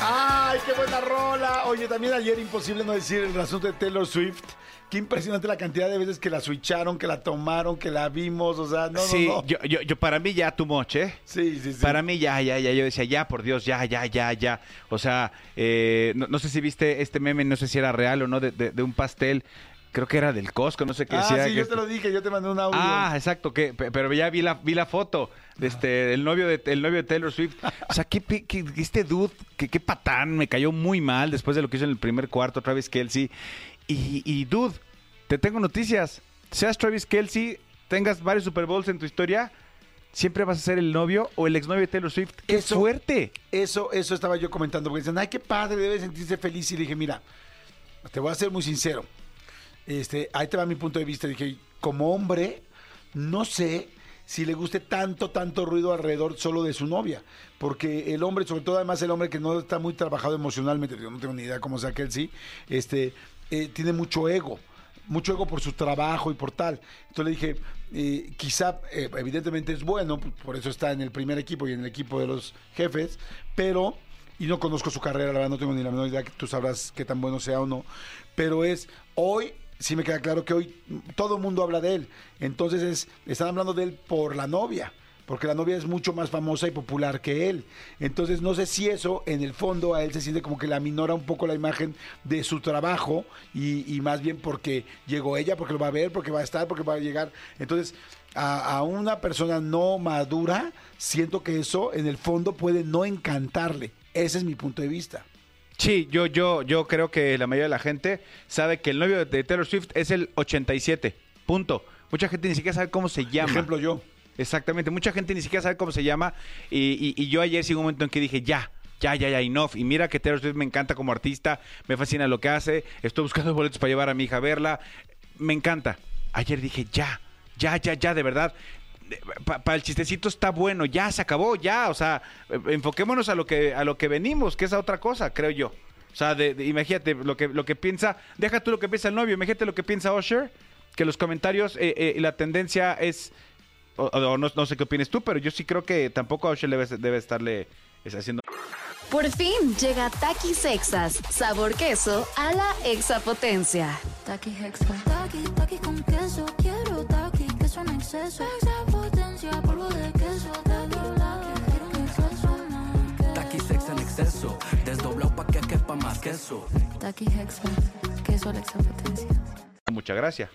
¡Ay, qué buena rola! Oye, también ayer imposible no decir el asunto de Taylor Swift. Qué impresionante la cantidad de veces que la switcharon, que la tomaron, que la vimos, o sea, no, sí, no, no. Yo, yo, yo para mí ya too much, ¿eh? Sí, sí, sí. Para mí ya, ya, ya, yo decía, ya, por Dios, ya, ya, ya, ya. O sea, eh, no, no sé si viste este meme, no sé si era real o no, de, de- de un pastel, creo que era del Costco, no sé qué Ah, decía. sí, que yo te lo dije, yo te mandé un audio. Ah, exacto, que, pe- pero ya vi la, vi la foto de este, el novio de, el novio de Taylor Swift. O sea, qué, pe- qué- este dude, qué, qué patán, me cayó muy mal después de lo que hizo en el primer cuarto, Travis Kelsey. Y, y dude, te tengo noticias. seas Travis Kelsey, tengas varios Super Bowls en tu historia, siempre vas a ser el novio o el exnovio de Taylor Swift. ¡Qué Eso- fuerte! Eso, eso estaba yo comentando, porque dicen, ay, qué padre, debe sentirse feliz. Y dije, mira, te voy a ser muy sincero. Este, ahí te va mi punto de vista. Dije, como hombre, no sé si le guste tanto, tanto ruido alrededor solo de su novia. Porque el hombre, sobre todo además el hombre que no está muy trabajado emocionalmente, yo no tengo ni idea cómo sea sí, este, eh, tiene mucho ego. Mucho ego por su trabajo y por tal. Entonces le dije, eh, quizá, eh, evidentemente es bueno, pues, por eso está en el primer equipo y en el equipo de los jefes, pero y no conozco su carrera, la verdad no tengo ni la menor idea que tú sabrás qué tan bueno sea o no, pero es hoy sí me queda claro que hoy todo el mundo habla de él, entonces es están hablando de él por la novia. Porque la novia es mucho más famosa y popular que él. Entonces, no sé si eso, en el fondo, a él se siente como que le aminora un poco la imagen de su trabajo y, y más bien porque llegó ella, porque lo va a ver, porque va a estar, porque va a llegar. Entonces, a, a una persona no madura, siento que eso, en el fondo, puede no encantarle. Ese es mi punto de vista. Sí, yo, yo, yo creo que la mayoría de la gente sabe que el novio de Taylor Swift es el 87. Punto. Mucha gente ni siquiera sabe cómo se llama. Ejemplo yo. Exactamente, mucha gente ni siquiera sabe cómo se llama. Y, yo ayer sí un momento en que dije, ya, ya, ya, ya, enough. Y mira que Taylor Swift me encanta como artista, me fascina lo que hace, estoy buscando boletos para llevar a mi hija a verla, me encanta. Ayer dije, ya, ya, ya, ya, de verdad. Para el chistecito está bueno, ya se acabó, ya, o sea, eh, enfoquémonos a lo que a lo que venimos, que es a otra cosa, creo yo. O sea, de- imagínate lo que lo que piensa, deja tú lo que piensa el novio, imagínate lo que piensa Usher, que los comentarios eh, eh, la tendencia es o, o no, no sé qué opines tú, pero yo sí creo que tampoco a Usher debe, debe estarle es, haciendo. Por fin llega Takis Sexas, sabor queso a la exapotencia. Taki Hexa. Taki, taki con queso. Quiero taki, queso en exceso. Extra potencia, polvo de queso. Taki, taki, quiero un exceso. Taqui sex en exceso, desdoblado pa' que quepa más queso. Taki Hexa. Queso a la extra potencia. Mucha gracia.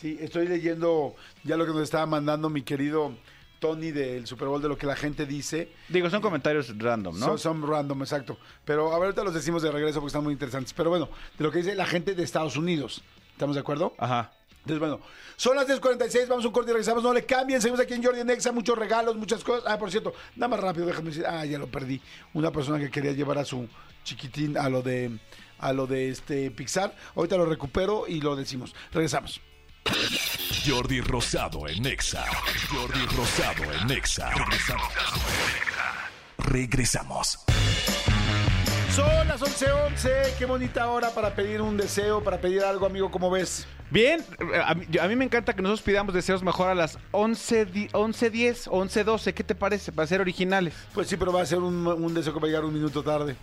Sí, estoy leyendo ya lo que nos estaba mandando mi querido Tony del Super Bowl de lo que la gente dice. Digo, son comentarios random, ¿no? Son, son random, exacto. Pero a ver, ahorita los decimos de regreso porque están muy interesantes. Pero bueno, de lo que dice la gente de Estados Unidos. ¿Estamos de acuerdo? Ajá. Entonces, bueno, son las 10.46, vamos a un corte y regresamos. No le cambien, seguimos aquí en Jordi Nexa, muchos regalos, muchas cosas. Ah, por cierto, nada más rápido, déjame decir. Ah, ya lo perdí. Una persona que quería llevar a su chiquitín a lo de a lo de este Pixar. Ahorita lo recupero y lo decimos. Regresamos. Jordi Rosado en Nexa. Jordi Rosado en Nexa. Regresamos. Regresamos. Son las 11.11, qué bonita hora para pedir un deseo, para pedir algo, amigo, ¿cómo ves? Bien, a mí, yo- a mí me encanta que nosotros pidamos deseos mejor a las 11, di- 11.10 o 11.12. ¿Qué te parece? Para ser originales. Pues sí, pero va a ser un, un deseo que va a llegar un minuto tarde.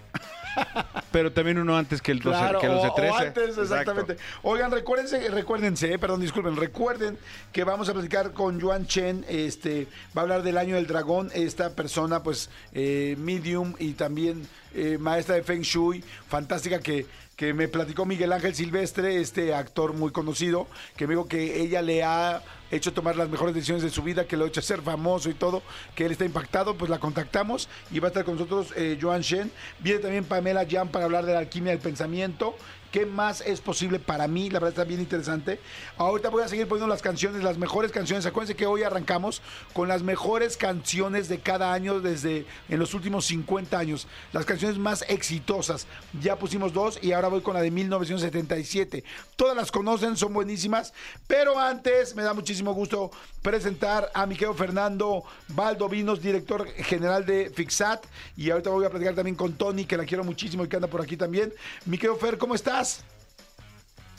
Pero también uno antes que el 12, Claro, que los de o- 13. o antes, Exacto. exactamente. Oigan, recuérdense, recuérdense, eh, perdón, disculpen, recuerden que vamos a platicar con Yuan Chen, este, va a hablar del año del dragón, esta persona, pues, eh, medium y también eh, maestra de Feng Shui, fantástica que, que me platicó Miguel Ángel Silvestre, este actor muy conocido, que me dijo que ella le ha hecho tomar las mejores decisiones de su vida, que lo ha hecho ser famoso y todo, que él está impactado, pues la contactamos y va a estar con nosotros eh, Joan Shen. Viene también Pamela Jan para hablar de la alquimia del pensamiento. ¿Qué más es posible para mí? La verdad está bien interesante. Ahorita voy a seguir poniendo las canciones, las mejores canciones. Acuérdense que hoy arrancamos con las mejores canciones de cada año desde en los últimos 50 años. Las canciones más exitosas. Ya pusimos dos y ahora voy con la de 1977. Todas las conocen, son buenísimas. Pero antes me da muchísimo gusto presentar a mi querido Fernando Valdovinos, director general de Fixat. Y ahorita voy a platicar también con Tony, que la quiero muchísimo y que anda por aquí también. Mi querido Fer, ¿cómo estás?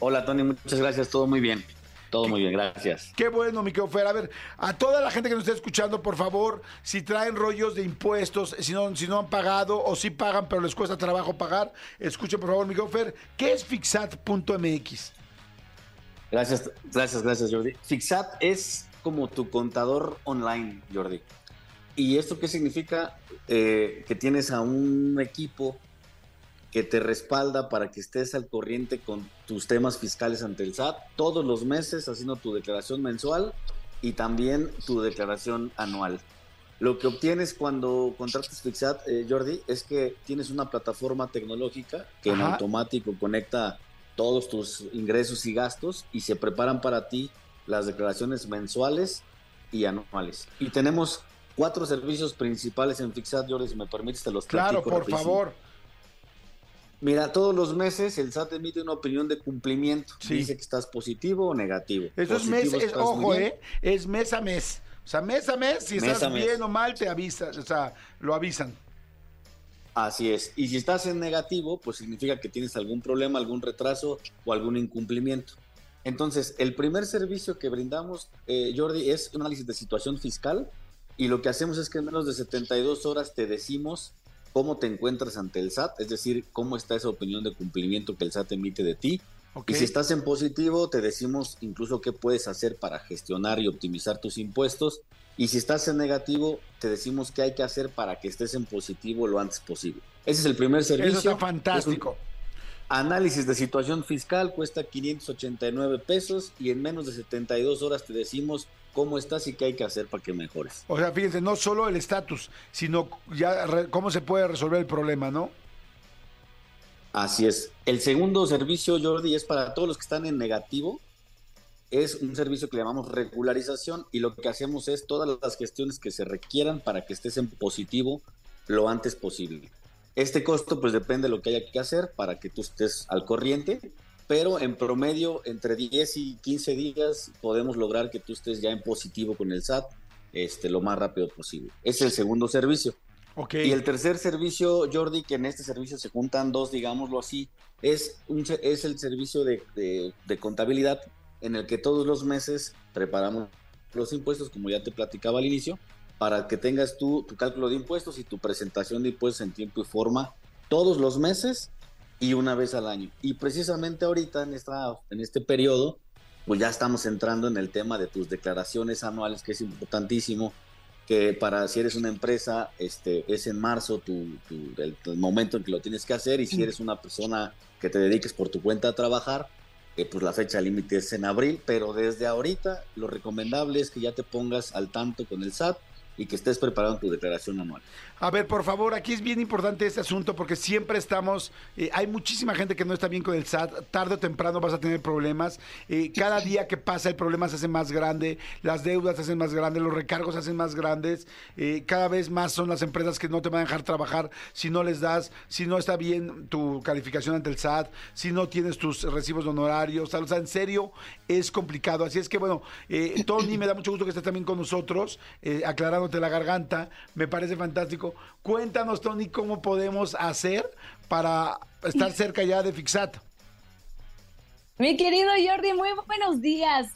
Hola Tony, muchas gracias, todo muy bien. Todo muy bien, gracias. Qué bueno, mi Fer. A ver, a toda la gente que nos esté escuchando, por favor, si traen rollos de impuestos, si no, si no han pagado o si pagan, pero les cuesta trabajo pagar, escuchen, por favor, mi Fer, ¿qué es fixat.mx? Gracias, gracias, gracias Jordi. Fixat es como tu contador online, Jordi. ¿Y esto qué significa? Eh, que tienes a un equipo que te respalda para que estés al corriente con tus temas fiscales ante el SAT todos los meses haciendo tu declaración mensual y también tu declaración anual. Lo que obtienes cuando contratas Fixat, eh, Jordi, es que tienes una plataforma tecnológica que en Ajá. automático conecta todos tus ingresos y gastos y se preparan para ti las declaraciones mensuales y anuales. Y tenemos cuatro servicios principales en Fixat, Jordi, si me permites, te los Claro, por rapidísimo. favor. Mira, todos los meses el SAT emite una opinión de cumplimiento. Sí. Dice que estás positivo o negativo. Eso es Positivo mes, es- muy ojo. ¿eh? Es mes a mes. O sea, mes a mes, si Mes estás mes. bien o mal, te avisan. O sea, lo avisan. Así es. Y si estás en negativo, pues significa que tienes algún problema, algún retraso o algún incumplimiento. Entonces, el primer servicio que brindamos, eh, Jordi, es un análisis de situación fiscal y lo que hacemos es que en menos de 72 horas te decimos cómo te encuentras ante el SAT, es decir, cómo está esa opinión de cumplimiento que el SAT emite de ti. Y si estás en positivo, te decimos incluso qué puedes hacer para gestionar y optimizar tus impuestos. Y si estás en negativo, te decimos qué hay que hacer para que estés en positivo lo antes posible. Ese es el primer servicio. Eso está fantástico. análisis de situación fiscal, cuesta 589 pesos y en menos de 72 horas te decimos cómo estás y qué hay que hacer para que mejores. O sea, fíjense, no solo el estatus, sino ya re- cómo se puede resolver el problema, ¿no? Así es. El segundo servicio, Jordi, es para todos los que están en negativo. Es un servicio que le llamamos regularización y lo que hacemos es todas las gestiones que se requieran para que estés en positivo lo antes posible. Este costo pues depende de lo que haya que hacer para que tú estés al corriente, pero en promedio entre 10 y 15 días podemos lograr que tú estés ya en positivo con el SAT este, lo más rápido posible. Es el segundo servicio. Ok. Y el tercer servicio, Jordi, que en este servicio se juntan dos, digámoslo así, es, un, es el servicio de, de- de contabilidad en el que todos los meses preparamos los impuestos, como ya te platicaba al inicio, para que tengas tú tu cálculo de impuestos y tu presentación de impuestos en tiempo y forma todos los meses y una vez al año. Y precisamente ahorita en, esta, en este periodo, pues ya estamos entrando en el tema de tus declaraciones anuales, que es importantísimo que para si eres una empresa, este, es en marzo tu, tu- el, el momento en que lo tienes que hacer y si eres una persona que te dediques por tu cuenta a trabajar, eh, pues la fecha límite es en abril, pero desde ahorita lo recomendable es que ya te pongas al tanto con el SAT y que estés preparando tu declaración anual. A ver, por favor, aquí es bien importante este asunto porque siempre estamos, eh, hay muchísima gente que no está bien con el SAT, tarde o temprano vas a tener problemas, eh, cada día que pasa el problema se hace más grande, las deudas se hacen más grandes, los recargos se hacen más grandes, eh, cada vez más son las empresas que no te van a dejar trabajar si no les das, si no está bien tu calificación ante el SAT, si no tienes tus recibos honorarios, o sea, en serio es complicado, así es que bueno, Tony, me da mucho gusto que estés también con nosotros, eh, aclarándote la garganta, me parece fantástico. Cuéntanos, Tony, cómo podemos hacer para estar cerca ya de Fixat. Mi querido Jordi, muy buenos días.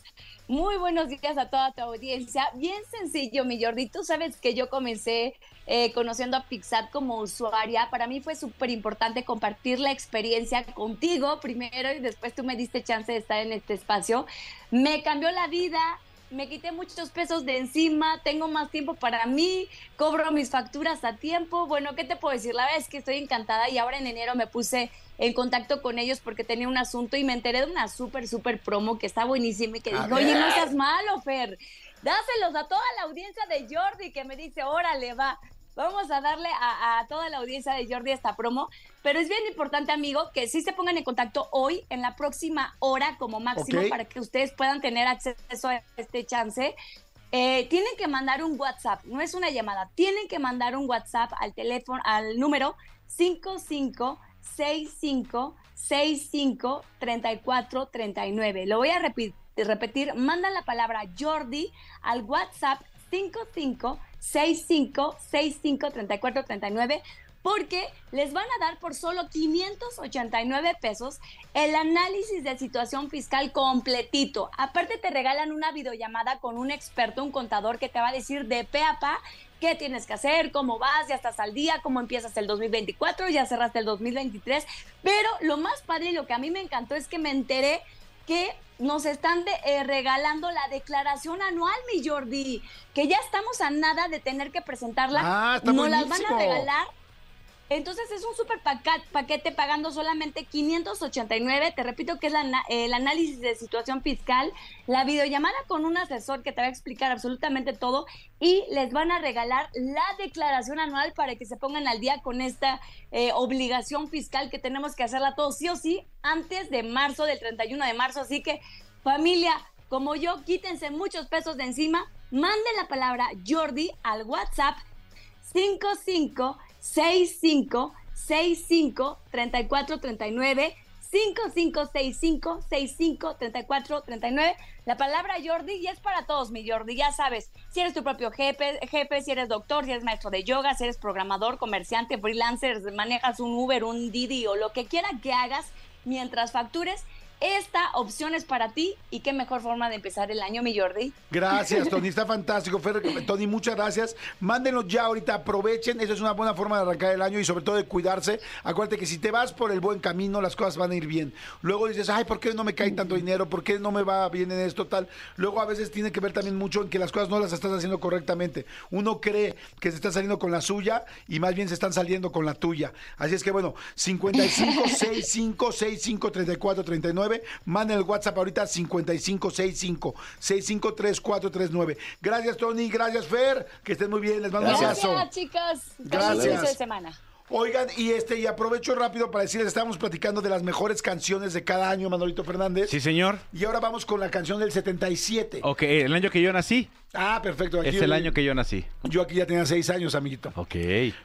Muy buenos días a toda tu audiencia. Bien sencillo, mi Jordi. Tú sabes que yo comencé eh, conociendo a Pixat como usuaria. Para mí fue súper importante compartir la experiencia contigo primero y después tú me diste chance de estar en este espacio. Me cambió la vida. Me quité muchos pesos de encima, tengo más tiempo para mí, cobro mis facturas a tiempo. Bueno, ¿qué te puedo decir? La verdad es que estoy encantada y ahora en enero me puse en contacto con ellos porque tenía un asunto y me enteré de una súper, súper promo que está buenísima y que dijo, oye, no seas malo, Fer, dáselos a toda la audiencia de Jordi que me dice, órale, va. Vamos a darle a, a toda la audiencia de Jordi esta promo, pero es bien importante, amigo, que sí se pongan en contacto hoy, en la próxima hora como máximo, para que ustedes puedan tener acceso a este chance. Eh, tienen que mandar un WhatsApp, no es una llamada, tienen que mandar un WhatsApp al teléfono, al número 5565653439. Lo voy a repi- repetir, mandan la palabra Jordi al WhatsApp 5565653439 porque les van a dar por solo 589 pesos el análisis de situación fiscal completito. Aparte te regalan una videollamada con un experto, un contador que te va a decir de pe a pa qué tienes que hacer, cómo vas, ya estás al día, cómo empiezas el 2024, ya cerraste el 2023. Pero lo más padre y lo que a mí me encantó es que me enteré que nos están de- eh, regalando la declaración anual, mi Jordi, que ya estamos a nada de tener que presentarla. Ah, está nos las van a regalar. Entonces es un super paquete pagando solamente 589. Te repito que es el análisis de situación fiscal, la videollamada con un asesor que te va a explicar absolutamente todo y les van a regalar la declaración anual para que se pongan al día con esta eh, obligación fiscal que tenemos que hacerla todos sí o sí antes de marzo, del 31 de marzo. Así que familia, como yo, quítense muchos pesos de encima, manden la palabra Jordi al WhatsApp 5565 65 34 39 5565 65 34 39 la palabra Jordi y es para todos mi Jordi ya sabes. Si eres tu propio jefe jefe si eres doctor si eres maestro de yoga si eres programador comerciante freelancer manejas un Uber un Didi o lo que quiera que hagas mientras factures esta opción es para ti y qué mejor forma de empezar el año mi Jordi Gracias, Tony. Está fantástico. Fer, Tony, muchas gracias. Mándenos ya ahorita, aprovechen. Eso es una buena forma de arrancar el año y sobre todo de cuidarse. Acuérdate que si te vas por el buen camino, las cosas van a ir bien. Luego dices, ay, ¿por qué no me cae tanto dinero? ¿Por qué no me va bien en esto? Tal. Luego a veces tiene que ver también mucho en que las cosas no las estás haciendo correctamente. Uno cree que se está saliendo con la suya y más bien se están saliendo con la tuya. Así es que bueno, 55 65 65 34 39. Manden el WhatsApp ahorita 55 65 65 34 39. Gracias, Tony. Gracias, Fer. Que estén muy bien. Les mando un gracias abrazo. chicas Gracias. Feliz inicio de semana Oigan, y este, y aprovecho rápido para decirles, estábamos platicando de las mejores canciones de cada año, Manolito Fernández. Sí, señor. Y ahora vamos con la canción del 77. Ok, el año que yo nací. Ah, perfecto. Aquí Es el año que yo nací. Yo aquí ya tenía seis años, amiguito. Ok.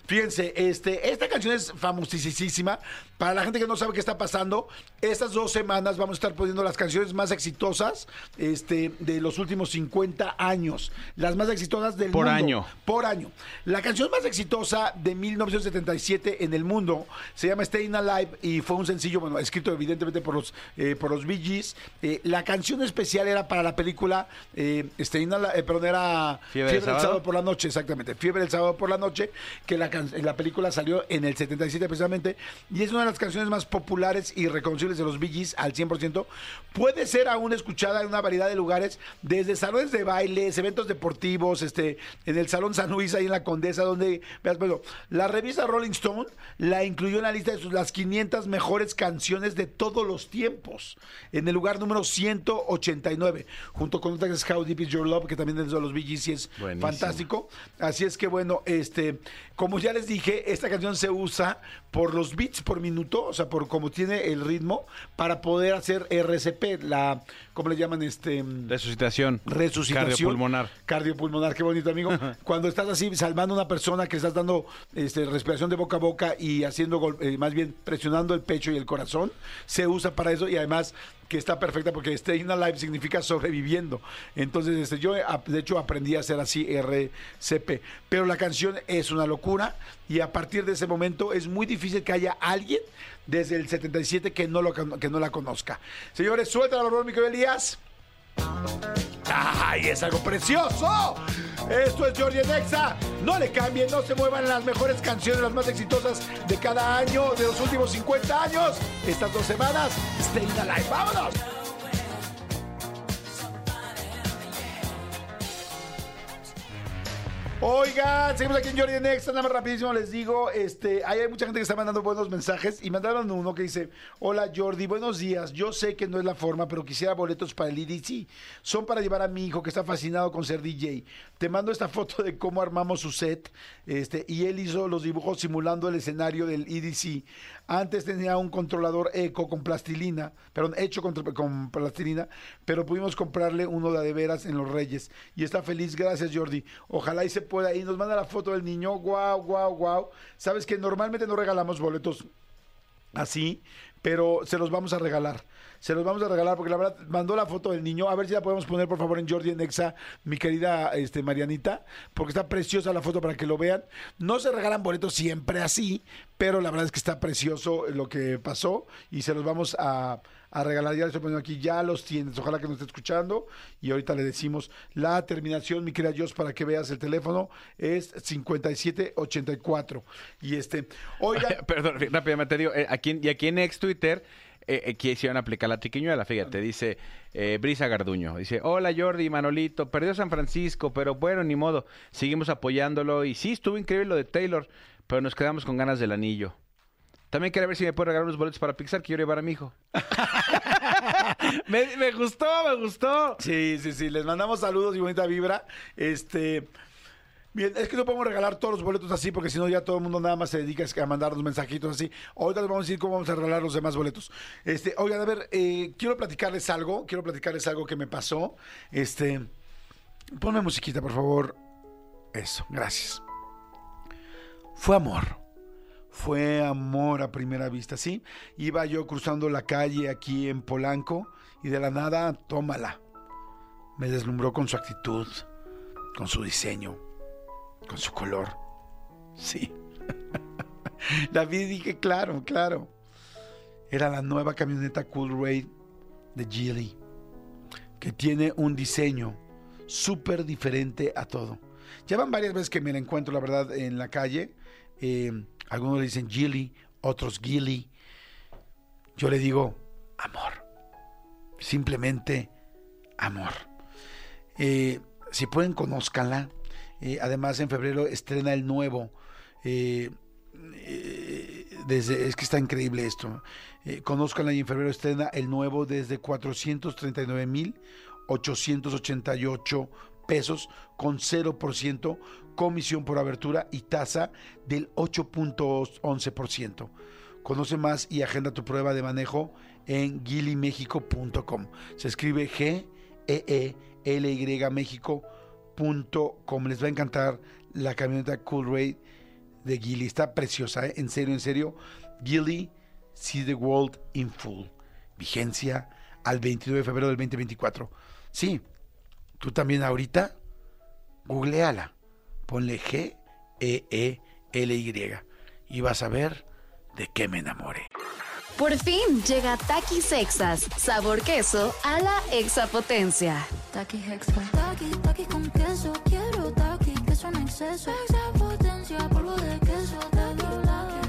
Fíjense, este, esta canción es famosísima. Para la gente que no sabe qué está pasando, estas dos semanas vamos a estar poniendo las canciones más exitosas este, de los últimos 50 años. Las más exitosas del Por mundo. año. Por año. La canción más exitosa de 1977 en el mundo se llama Staying Alive y fue un sencillo, bueno, escrito evidentemente por los, eh, por los Bee Gees. Eh, la canción especial era para la película eh, Staying Alive, eh, perdón, era ¿Fiebre del del sábado? por la noche, exactamente. Fiebre del sábado por la noche, que la, can- la película salió en el 77 precisamente, y es una de las canciones más populares y reconocibles de los Bee Gees al 100%. Puede ser aún escuchada en una variedad de lugares, desde salones de bailes, eventos deportivos, este, en el Salón San Luis, ahí en la Condesa, donde, veas, bueno, la revista Rolling Stone la incluyó en la lista de sus, las 500 mejores canciones de todos los tiempos, en el lugar número 189, junto con otra que es How Deep Is Your Love, que también es de los Bee Gees y es Buenísimo. fantástico. Así es que bueno, este, como ya les dije, esta canción se usa por los beats por minuto, o sea, por como tiene el ritmo, para poder hacer RCP, la, ¿cómo le llaman? Este Resucitación. resucitación. Cardiopulmonar. Cardiopulmonar, qué bonito, amigo. Cuando estás así salvando a una persona que estás dando este, respiración de boca a boca y haciendo, gol- eh, más bien presionando el pecho y el corazón, se usa para eso y además que está perfecta porque Staying Alive significa sobreviviendo. Entonces, este, yo de hecho aprendí a hacer así RCP. Pero la canción es una locura y a partir de ese momento es muy difícil que haya alguien desde el 77 que no, lo, que no la conozca. Señores, suelta la mi querido Elías. ¡Ay, es algo precioso! Esto es Jordi Nexa. No le cambien, no se muevan las mejores canciones, las más exitosas de cada año, de los últimos 50 años. Estas dos semanas, Stay Alive. ¡Vámonos! Oigan, seguimos aquí en Jordi Next, nada más rapidísimo les digo, este, ahí hay mucha gente que está mandando buenos mensajes y mandaron uno que dice, hola Jordi, buenos días, yo sé que no es la forma, pero quisiera boletos para el EDC, son para llevar a mi hijo que está fascinado con ser DJ, te mando esta foto de cómo armamos su set, este, y él hizo los dibujos simulando el escenario del EDC, antes tenía un controlador eco con plastilina, perdón, hecho con, plastilina, pero pudimos comprarle uno de de veras en Los Reyes. Y está feliz, gracias Jordi. Ojalá y se pueda. Y nos manda la foto del niño, guau, guau, guau. Sabes que normalmente no regalamos boletos así, pero se los vamos a regalar. Se los vamos a regalar porque la verdad mandó la foto del niño. A ver si la podemos poner por favor en Jordi en Exa, mi querida este, Marianita, porque está preciosa la foto para que lo vean. No se regalan boletos siempre así, pero la verdad es que está precioso lo que pasó y se los vamos a, a regalar. Ya les estoy poniendo aquí, ya los tienes. Ojalá que nos esté escuchando y ahorita le decimos la terminación, mi querida Jos, para que veas el teléfono, es 5784. Y este, oiga. Perdón, rápidamente digo, eh, aquí, y aquí en ex Twitter eh, eh, quisieron aplicar la triquiñuela, fíjate, dice eh, Brisa Garduño, dice, hola Jordi, Manolito, perdió San Francisco, pero bueno, ni modo, seguimos apoyándolo y sí, estuvo increíble lo de Taylor, pero nos quedamos con ganas del anillo. También quería ver si me puede regalar unos boletos para Pixar que quiero llevar a mi hijo. me, me gustó, me gustó. Sí, sí, sí, les mandamos saludos y bonita vibra. Este, Bien, es que no podemos regalar todos los boletos así porque si no ya todo el mundo nada más se dedica a mandarnos mensajitos así. Ahorita les vamos a decir cómo vamos a regalar los demás boletos. Este, oigan, a ver, eh, quiero platicarles algo, quiero platicarles algo que me pasó. Este, ponme musiquita, por favor. Eso, gracias. Fue amor. Fue amor a primera vista, ¿sí? Iba yo cruzando la calle aquí en Polanco y de la nada, tómala. Me deslumbró con su actitud, con su diseño, con su color. Sí. la vi y dije, claro, claro. Era la nueva camioneta Cool Raid de Geely, que tiene un diseño súper diferente a todo. Ya van varias veces que me la encuentro, la verdad, en la calle. Eh, algunos le dicen Geely, otros Geely. Yo le digo, amor. Simplemente amor. Eh, si pueden, conózcanla. Eh, además, en febrero estrena el nuevo. Eh, eh, desde, es que está increíble esto. Eh, conózcanla y en febrero estrena el nuevo desde 439.888 pesos con 0% comisión por abertura y tasa del 8.11%. Conoce más y agenda tu prueba de manejo en guilimexico.com. Se escribe G E E L Y México.com. Les va a encantar la camioneta Cool Raid de Gilly. Está preciosa, ¿eh? en serio, en serio. Gilly See the World in Full. Vigencia al 22 de febrero del 2024. Sí, tú también ahorita, googleala. Ponle G E E L Y y vas a ver de qué me enamoré. Por fin llega Takis Exas, sabor queso a la exapotencia. Taki Hexa. Taki, taki con queso. Exceso. Extra potencia, polvo de queso. Taki,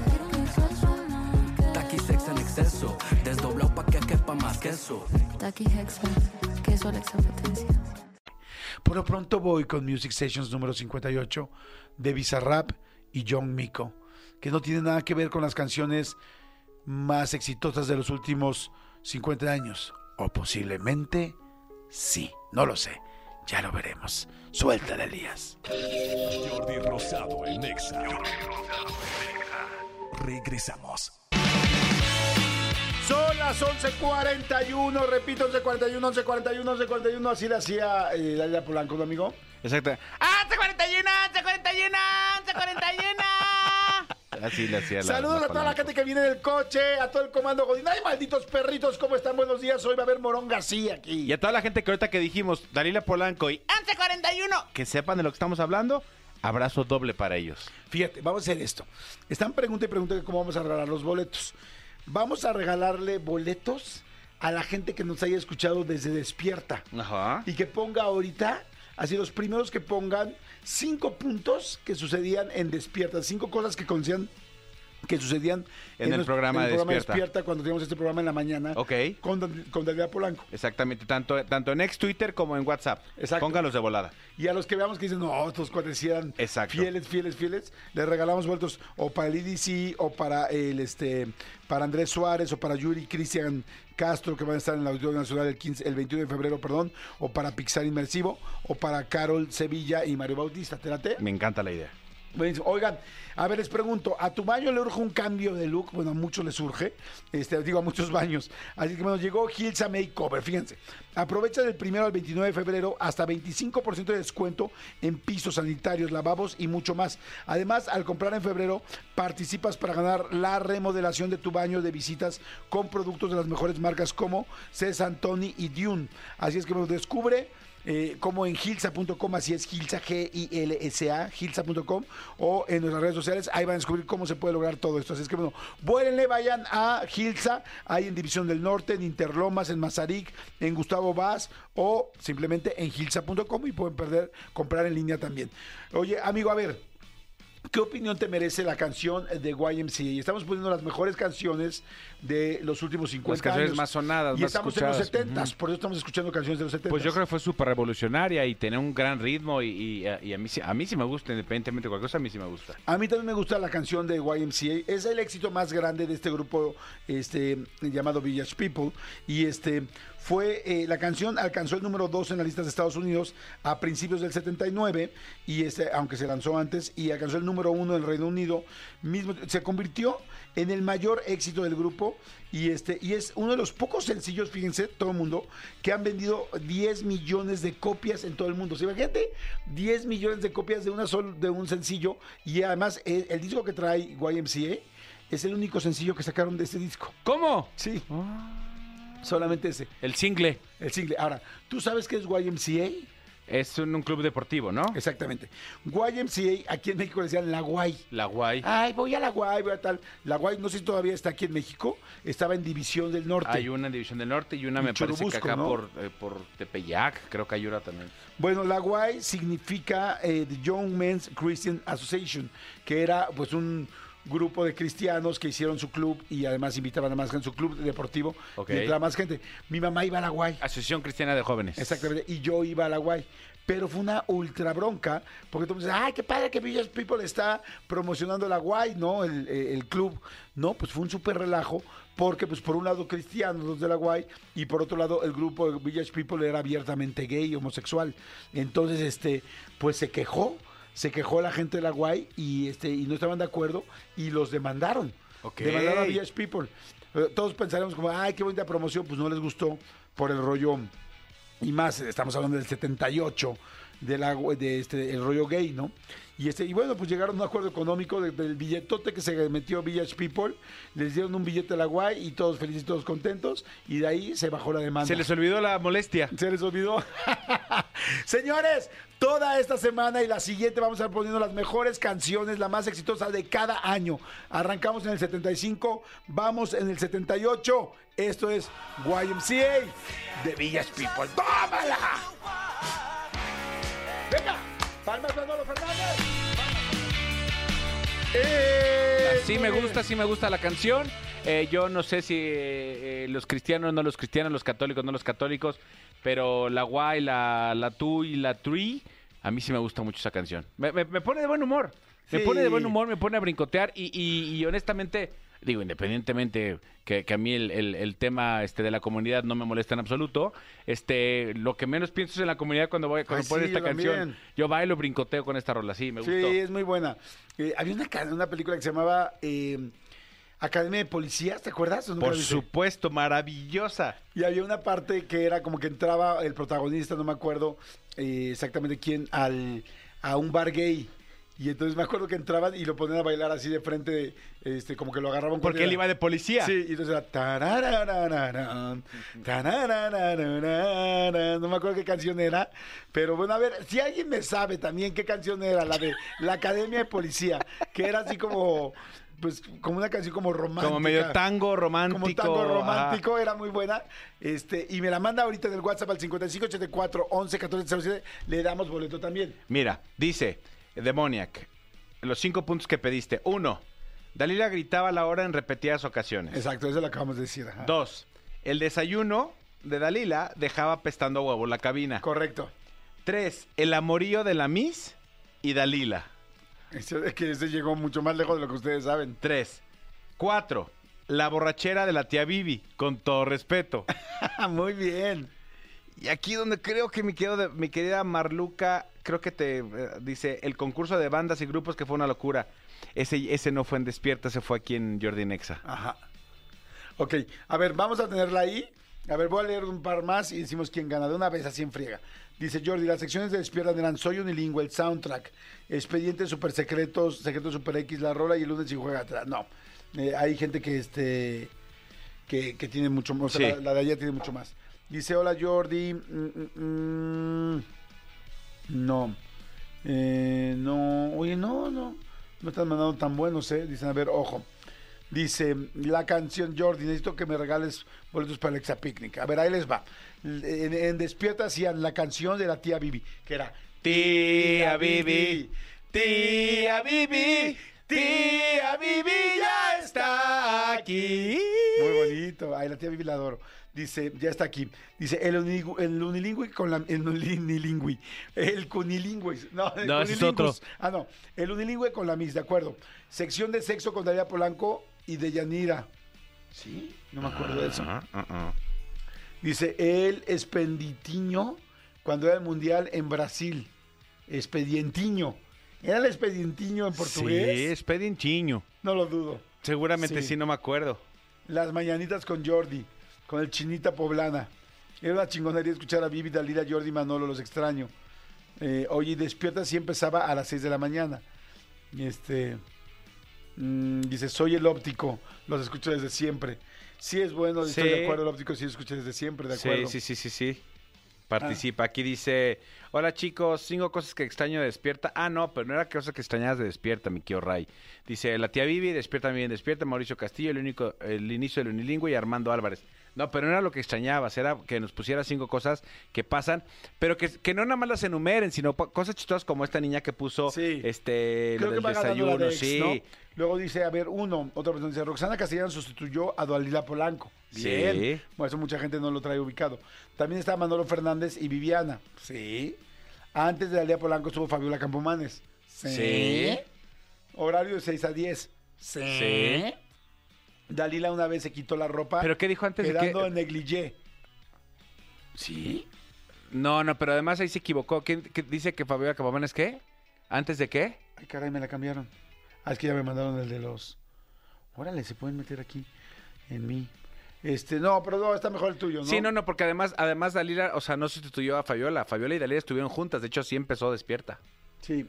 quiero un exceso más. Taqui sex en exceso, desdoblado pa' que quepa más queso. Taki Hexa. Queso a la extra potencia. Por lo pronto voy con Music Sessions número 58 de Bizarrap y John Miko, que no tiene nada que ver con las canciones más exitosas de los últimos 50 años. O posiblemente sí, no lo sé. Ya lo veremos. Suéltale, Elías. Jordi Rosado en Exa. Regresamos. Son las 11.41, repito, 11.41, 11.41, 11.41, así le hacía eh, Polanco, ¿no, amigo? Exacto. ¡Ah, 41! ¡41! ¡41! Así le hacía la Saludos la a toda la gente que viene del coche, a todo el comando Godín. ¡Ay, malditos perritos! ¿Cómo están? Buenos días. Hoy va a haber Morón García aquí. Y a toda la gente que ahorita que dijimos, Dalila Polanco y 1141, que sepan de lo que estamos hablando, abrazo doble para ellos. Fíjate, vamos a hacer esto. Están pregunta y pregunta de cómo vamos a regalar los boletos. Vamos a regalarle boletos a la gente que nos haya escuchado desde Despierta. Ajá. Y que ponga ahorita, así los primeros que pongan cinco puntos que sucedían en Despierta, cinco cosas que conocían que sucedían En el los- programa en el de programa Despierta. Despierta cuando teníamos este programa en la mañana Ok. con, con Dalila Polanco. Exactamente, tanto, tanto en ex Twitter como en WhatsApp. Exacto. Póngalos de volada. Y a los que veamos que dicen, no, estos cuates eran Exacto. fieles, fieles, fieles, les regalamos vueltos o para el IDC o para el este para Andrés Suárez o para Yuri Cristian Castro que van a estar en el Auditorio Nacional el 15, el 21 de febrero, perdón, o para Pixar Inmersivo o para Carol Sevilla y Mario Bautista, ¿te late? Me encanta la idea. Buenísimo. Oigan, a ver, les pregunto, ¿a tu baño le urge un cambio de look? Bueno, a muchos les urge, este, digo a muchos baños. Así que bueno, llegó Hilsa Makeover, fíjense. Aprovecha del primero al 29 de febrero hasta 25% de descuento en pisos sanitarios, lavabos y mucho más. Además, al comprar en febrero, participas para ganar la remodelación de tu baño de visitas con productos de las mejores marcas como César, Tony y Dune. Así es que bueno, descubre eh, como en gilsa.com, así es Gilsa, G-I-L-S-A, gilsa.com, o en nuestras redes sociales, ahí van a descubrir cómo se puede lograr todo esto. Así es que bueno, vuélenle, vayan a Gilsa, ahí en División del Norte, en Interlomas, en Mazarik, en Gustavo Vaz, o simplemente en gilsa.com y pueden perder, comprar en línea también. Oye, amigo, a ver. ¿Qué opinión te merece la canción de YMCA? Estamos poniendo las mejores canciones de los últimos 50 Las canciones años. más sonadas, Y más estamos en los escuchadas. 70 por eso estamos escuchando canciones de los 70 Pues yo creo que fue súper revolucionaria y tenía un gran ritmo y, y- y a, mí, sí- a mí sí me gusta, independientemente de cualquier cosa, a mí sí me gusta. A mí también me gusta la canción de YMCA. Es el éxito más grande de este grupo este, llamado Village People. Y este fue, eh, la canción alcanzó el número 2 en las listas de Estados Unidos a principios del 79, y este, aunque se lanzó antes, y alcanzó el número 1 en el Reino Unido, mismo, se convirtió en el mayor éxito del grupo, y, este, y es uno de los pocos sencillos, fíjense, todo el mundo, que han vendido 10 millones de copias en todo el mundo. ¿Sí, imagínate, 10 millones de copias de, una sol- de un sencillo, y además el, el disco que trae YMCA es el único sencillo que sacaron de este disco. ¿Cómo? Sí. Solamente ese, El single el single. Ahora, ¿tú sabes qué es YMCA? es un, un club deportivo, ¿no? Exactamente. YMCA, aquí en México le decían La Guay. La guay. Ay, voy a La Guay, voy a tal. La Guay, no sé si todavía está aquí en México. Estaba en División del Norte. Hay una en División del Norte y una En me parece que Churubusco, acá ¿no? por, eh, por Tepeyac, creo que hay una también. Bueno, la Guay significa eh, The Young Men's Christian Association, que era pues un grupo de cristianos que hicieron su club y además invitaban a más gente, su club deportivo, Ok. y entraba más gente. Mi mamá iba a la Guay. Asociación Cristiana de Jóvenes. Exactamente, y yo iba a la Guay. Pero fue una ultra bronca, porque todo el mundo dice, ay, qué padre que Village People está promocionando la Guay, ¿no? El, eh, el club. No, pues fue un súper relajo, porque pues por un lado cristianos los de la Guay, y por otro lado el grupo de Village People era abiertamente gay, homosexual. Entonces, este, pues se quejó, se quejó la gente de la Guay, y, este, y no estaban de acuerdo, y los demandaron. Ok. Demandaron a Village People. Eh, Todos pensaremos como, ay, qué bonita promoción, pues no les gustó por el rollo y más, estamos hablando del 78, de, la, de este, el rollo gay, ¿no? Y, este, y bueno, pues llegaron a un acuerdo económico de- del billetote que se metió Village People, les dieron un billete a la guay y todos felices todos contentos, y de ahí se bajó la demanda. Se les olvidó la molestia. Se les olvidó. Señores, toda esta semana y la siguiente vamos a estar poniendo las mejores canciones, la más exitosa de cada año. Arrancamos en el 75, vamos en el 78. Esto es YMCA de Villas People. ¡Tómala! ¡Venga! ¡Palmas Manolo Fernández! ¡Eh! Sí me gusta, sí me gusta la canción. Eh, yo no sé si eh, eh, los cristianos, no los cristianos, los católicos, no los católicos, pero la guay, la, la tú y la tree, a mí sí me gusta mucho esa canción. Me, me- me pone de buen humor. Me Sí. pone de buen humor, me pone a brincotear y, y- y honestamente, digo, independientemente que, que a mí el, el- el tema este, de la comunidad no me molesta en absoluto, este, lo que menos pienso es en la comunidad cuando voy cuando Ay, ponen sí, esta yo canción. también. Yo bailo, brincoteo con esta rola, sí, me Sí, gustó. es muy buena. Eh, había una, ca- una película que se llamaba eh, Academia de Policías, ¿te acuerdas? ¿O nunca Por viste? supuesto, maravillosa. Y había una parte que era como que entraba el protagonista, no me acuerdo eh, exactamente quién, al, a un bar gay. Y entonces me acuerdo que entraban y lo ponían a bailar así de frente, este, como que lo agarraban. Porque él iba de policía. Sí, y entonces era... No me acuerdo qué canción era. Pero bueno, a ver, si alguien me sabe también qué canción era, la de la Academia de Policía, que era así como... Pues como una canción como romántica. Como medio tango romántico. Como tango ajá. romántico, era muy buena. Este, y me la manda ahorita en el WhatsApp al 5584 11 14 07. Le damos boleto también. Mira, dice Demoniac, los cinco puntos que pediste. Uno, Dalila gritaba la hora en repetidas ocasiones. Exacto, eso lo acabamos de decir. ajá. Dos, el desayuno de Dalila dejaba pestando a huevo la cabina. Correcto. Tres, el amorío de la Miss y Dalila. Es que ese llegó mucho más lejos de lo que ustedes saben. Tres. Cuatro, la borrachera de la tía Vivi, con todo respeto. muy bien. Y aquí donde creo que mi, querido- mi querida Marluca, creo que te eh, dice, el concurso de bandas y grupos que fue una locura. Ese, ese no fue en Despierta, se fue aquí en Jordi Nexa. Ajá. Ok, a ver, vamos a tenerla ahí. A ver, voy a leer un par más y decimos quién gana. De una vez así en friega. Dice Jordi, las secciones de Despierta eran Soy Unilingüe, el soundtrack, Expedientes Super Secretos, Secretos Super X, La Rola y el lunes y juega atrás. No, Eh, hay gente que este que, que tiene mucho más. o sea, la de allá tiene mucho más. Dice, hola Jordi. Mm, mm, mm. No. Eh, no, oye, no, no. No están mandando tan buenos, ¿eh? Dicen, a ver, ojo. Dice, la canción Jordi, necesito que me regales boletos para el Exa Picnic. A ver, ahí les va. En, en Despierta hacían la canción de la tía Bibi, que era Tía Bibi, tía Bibi, tía Bibi ya está aquí. Muy bonito. Ay, la tía Bibi la adoro. Dice, ya está aquí. Dice, el, unilingu- el unilingüe con la... El unilingüe. El cunilingüe. No, el No, es cunilingus. Ah, no. El unilingüe con la mis, de acuerdo. Sección de sexo con Daria Polanco y de Yanira. ¿Sí? No me acuerdo de eso. Ajá, ajá. Dice, el expedientiño cuando era el mundial en Brasil. Expedientiño. ¿Era el expedientiño en portugués? Sí, es pedinchiño. No lo dudo. Seguramente Sí. sí. no me acuerdo. Las mañanitas con Jordi, con el chinita poblana. Era una chingonería escuchar a Vivi, Dalila, Jordi Manolo, los extraño. Eh, oye, despierta sí empezaba a las 6 de la mañana. Y Este, mm, dice, soy el óptico, los escucho desde siempre. Sí es bueno, estoy de acuerdo, el óptico sí lo escucho desde siempre, de acuerdo. Sí, sí, sí, sí, sí. Participa. Aquí dice, hola chicos, cinco cosas que extraño de despierta. Ah, no, pero no era cosas que extrañabas de despierta, mi tío Ray. Dice, la tía Vivi, despierta bien, despierta. Mauricio Castillo, el único, el inicio del unilingüe y Armando Álvarez. No, pero no era lo que extrañabas, era que nos pusiera cinco cosas que pasan, pero que, que no nada más las enumeren, sino cosas chistosas como esta niña que puso Sí. este Creo lo del desayuno, de ex, sí. ¿no? Luego dice, a ver, uno, otra persona dice, Roxana Castellanos sustituyó a Dualila Polanco. Bien. Sí. Bueno, eso mucha gente no lo trae ubicado. También está Manolo Fernández y Viviana. Sí. Antes de Dalila Polanco estuvo Fabiola Campomanes. Sí. Horario de 6 a 10. Sí. Dalila una vez se quitó la ropa. ¿Pero qué dijo antes de quedando que- en negligé. Sí. No, no, pero además ahí se equivocó. ¿Quién qué dice que Fabiola Cabamán es qué? ¿Antes de qué? Ay, caray, me la cambiaron. Ah, es que ya me mandaron el de los. Órale, se pueden meter aquí en mí. Este, no, pero no, está mejor el tuyo, ¿no? Sí, no, no, porque además, además Dalila, o sea, no sustituyó a Fabiola. Fabiola y Dalila estuvieron juntas, de hecho sí empezó despierta. Sí.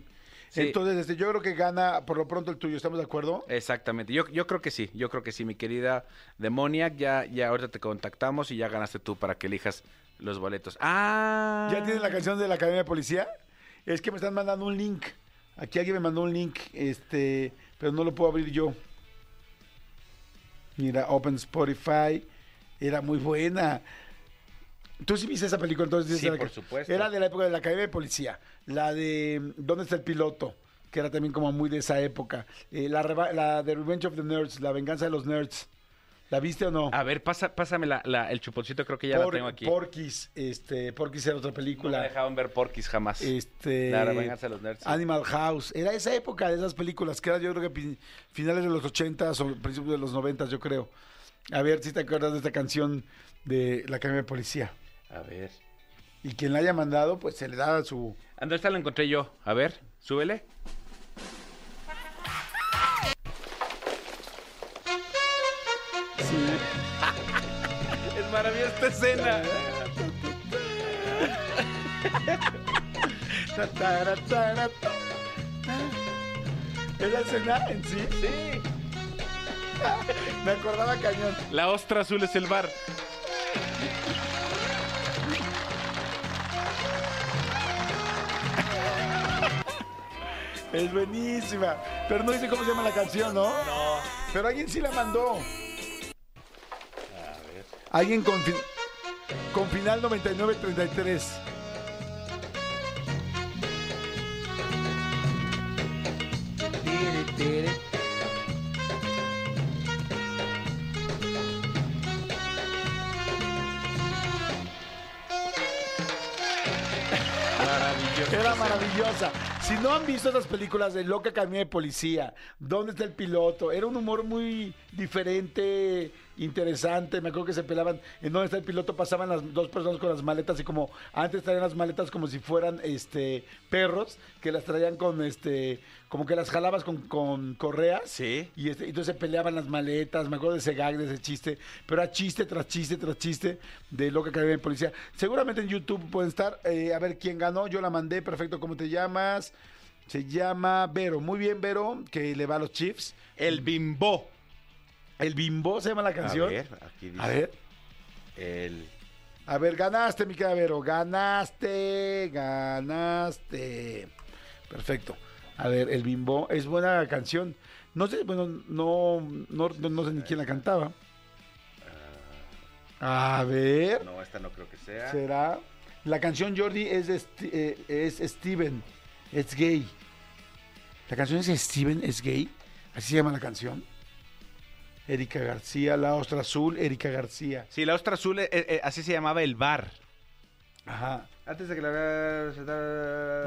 Sí. Entonces, este, yo creo que gana por lo pronto el tuyo, ¿estamos de acuerdo? Exactamente. Yo, yo creo que sí, yo creo que sí, mi querida Demoniac. Ya, ya ahorita te contactamos y ya ganaste tú para que elijas los boletos. Ah. ¿Ya tienes la canción de la Academia de Policía? Es que me están mandando un link. Aquí alguien me mandó un link, este, pero no lo puedo abrir yo. Mira, Open Spotify. Era muy buena. ¿Tú sí viste esa película entonces? Sí, ¿Viste la por supuesto. Era de la época de la Academia de Policía. La de ¿Dónde está el piloto? Que era también como muy de esa época. Eh, la, de Revenge of the Nerds, La venganza de los nerds. ¿La viste o no? A ver, pasa, pásame la, la- el chuponcito, creo que ya Por- la tengo aquí. Porky's, este, Porky's era otra No me película. dejaban ver Porky's jamás. Este, La venganza de los nerds. Animal House. Era esa época de esas películas, que era yo creo que finales de los 80 o principios de los 90 yo creo. A ver si te acuerdas de esta canción de La Academia de Policía. A ver. Y quien la haya mandado, pues se le da su... Ando, esta la encontré yo. A ver, súbele. es maravillosa esta escena. ¿Es la escena en sí? Sí. Me acordaba cañón. La ostra azul es el bar. Es buenísima. Pero no dice cómo se llama la canción, ¿no? No. Pero alguien sí la mandó. A ver. Alguien con, fin- con final 9933. Maravilloso. Era maravillosa. Si no han visto esas películas de Loca Academia de Policía, ¿dónde está el piloto? Era un humor muy diferente, interesante. Me acuerdo que se pelaban en dónde está el piloto, pasaban las dos personas con las maletas y como antes traían las maletas como si fueran este perros, que las traían con este, como que las jalabas con, con correas. Sí. Y este, entonces se peleaban las maletas, me acuerdo de ese gag, de ese chiste, pero era chiste tras chiste tras chiste de Loca Academia de Policía. Seguramente en YouTube pueden estar, eh, a ver quién ganó, yo la mandé, perfecto, ¿cómo te llamas? Se llama Vero, muy bien Vero, que le va a los Chiefs. El bimbo. El Bimbo se llama la canción. A ver, aquí dice. A ver, El. a ver, ganaste, mi Vero, ganaste, ganaste. Perfecto. A ver, el Bimbo, es buena canción. No sé, bueno, no, no, no, no sé ni quién la cantaba. A ver, No, esta no creo que sea. será. La canción Jordi es, de eh, es Steven, es gay. La canción es Steven, es gay. Así se llama la canción. Erika García, La Ostra Azul, Erika García. Sí, la ostra azul, eh, eh, así se llamaba el bar. Ajá. Antes de que la.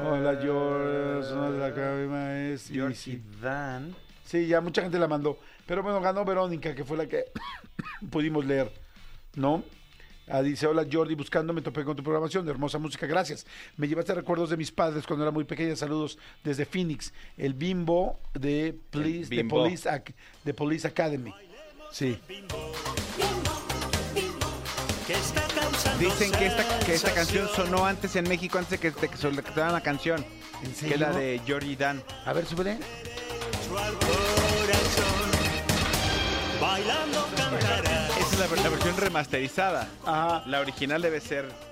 Hola, George. De la es George y Easy. Dan. Sí, ya mucha gente la mandó. Pero bueno, ganó Verónica, que fue la que pudimos leer. ¿No? Ah, dice, hola Jordi, buscando, me topé con tu programación, de hermosa música, gracias. Me llevaste recuerdos de mis padres cuando era muy pequeña, saludos desde Phoenix, el bimbo de Police. Police, Ac- de Police Academy. Sí. Dicen que esta, que esta canción sonó antes en México, antes de que, de que soltaran la canción. ¿En Que es la de Georgie Dan. A ver, súbele. Esa es la, la versión remasterizada. Ajá. La original debe ser.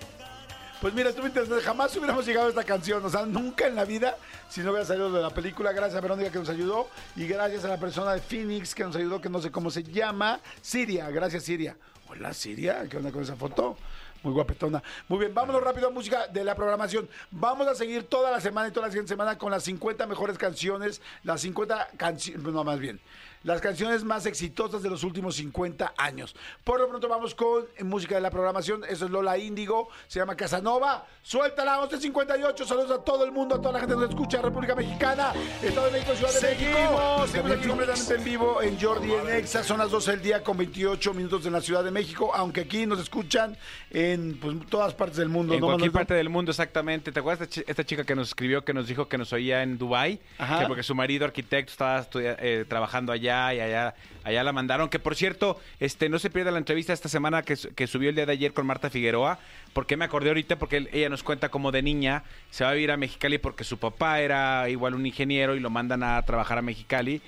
Pues mira, tú jamás hubiéramos llegado a esta canción, o sea, nunca en la vida, si no hubiera salido de la película. Gracias a Verónica que nos ayudó y gracias a la persona de Phoenix que nos ayudó, que no sé cómo se llama, Siria. Gracias, Siria. Hola, Siria, ¿qué onda con esa foto? Muy guapetona. Muy bien, vámonos rápido a música de la programación. Vamos a seguir toda la semana y toda la siguiente semana con las 50 mejores canciones, las 50 canciones, no, más bien, las canciones más exitosas de los últimos 50 años. Por lo pronto vamos con música de la programación. Eso es Lola Índigo, se llama Casanova. Suéltala, 11.58. Saludos a todo el mundo, a toda la gente que nos escucha, República Mexicana, Estado de México, Ciudad de México. Seguimos aquí completamente en vivo en Jordi en Exa. Son las 12 del día con 28 minutos en la Ciudad de México, aunque aquí nos escuchan en pues, todas partes del mundo. En ¿no, cualquier parte del mundo, exactamente. ¿Te acuerdas de esta chi- esta chica que nos escribió, que nos dijo que nos oía en. Que porque su marido arquitecto estaba eh, trabajando allá y allá, allá la mandaron. Que por cierto, este no se pierda la entrevista esta semana que, su- que subió el día de ayer con Marta Figueroa. Porque me acordé ahorita, porque ella nos cuenta como de niña se va a vivir a Mexicali porque su papá era igual un ingeniero y lo mandan a trabajar a Mexicali.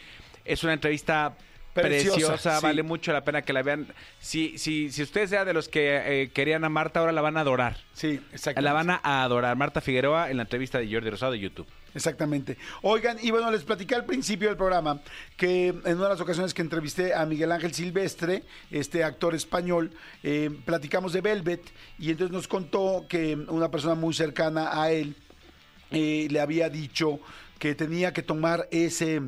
Es una entrevista Preciosa, preciosa, sí. vale mucho la pena que la vean. Si, si, si ustedes sea de los que eh, querían a Marta, ahora la van a adorar. Sí, exacto. La van a adorar. Marta Figueroa en la entrevista de Jordi Rosado de YouTube. Exactamente. Oigan, y bueno, les platicé al principio del programa que en una de las ocasiones que entrevisté a Miguel Ángel Silvestre, este actor español, eh, platicamos de Velvet y entonces nos contó que una persona muy cercana a él eh, le había dicho que tenía que tomar ese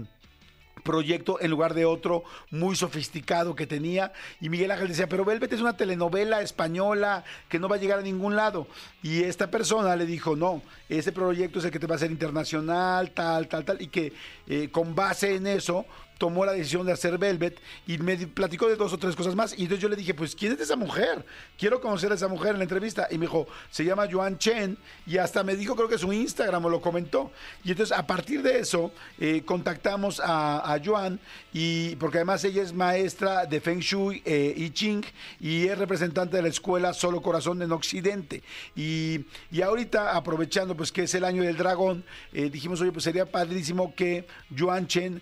proyecto en lugar de otro muy sofisticado que tenía. Y Miguel Ángel decía, pero Velvet es una telenovela española que no va a llegar a ningún lado. Y esta persona le dijo, no, ese proyecto es el que te va a hacer internacional, tal, tal, tal. Y que eh, con base en eso tomó la decisión de hacer Velvet y me platicó de dos o tres cosas más. Y entonces yo le dije, pues, ¿quién es esa mujer? Quiero conocer a esa mujer en la entrevista. Y me dijo, se llama Joan Chen. Y hasta me dijo, creo que su Instagram o lo comentó. Y entonces, a partir de eso, eh, contactamos a, a Joan. Y porque además ella es maestra de Feng Shui eh, y Ching y es representante de la escuela Solo Corazón en Occidente. Y, y ahorita, aprovechando pues que es el año del dragón, eh, dijimos, oye, pues sería padrísimo que Joan Chen,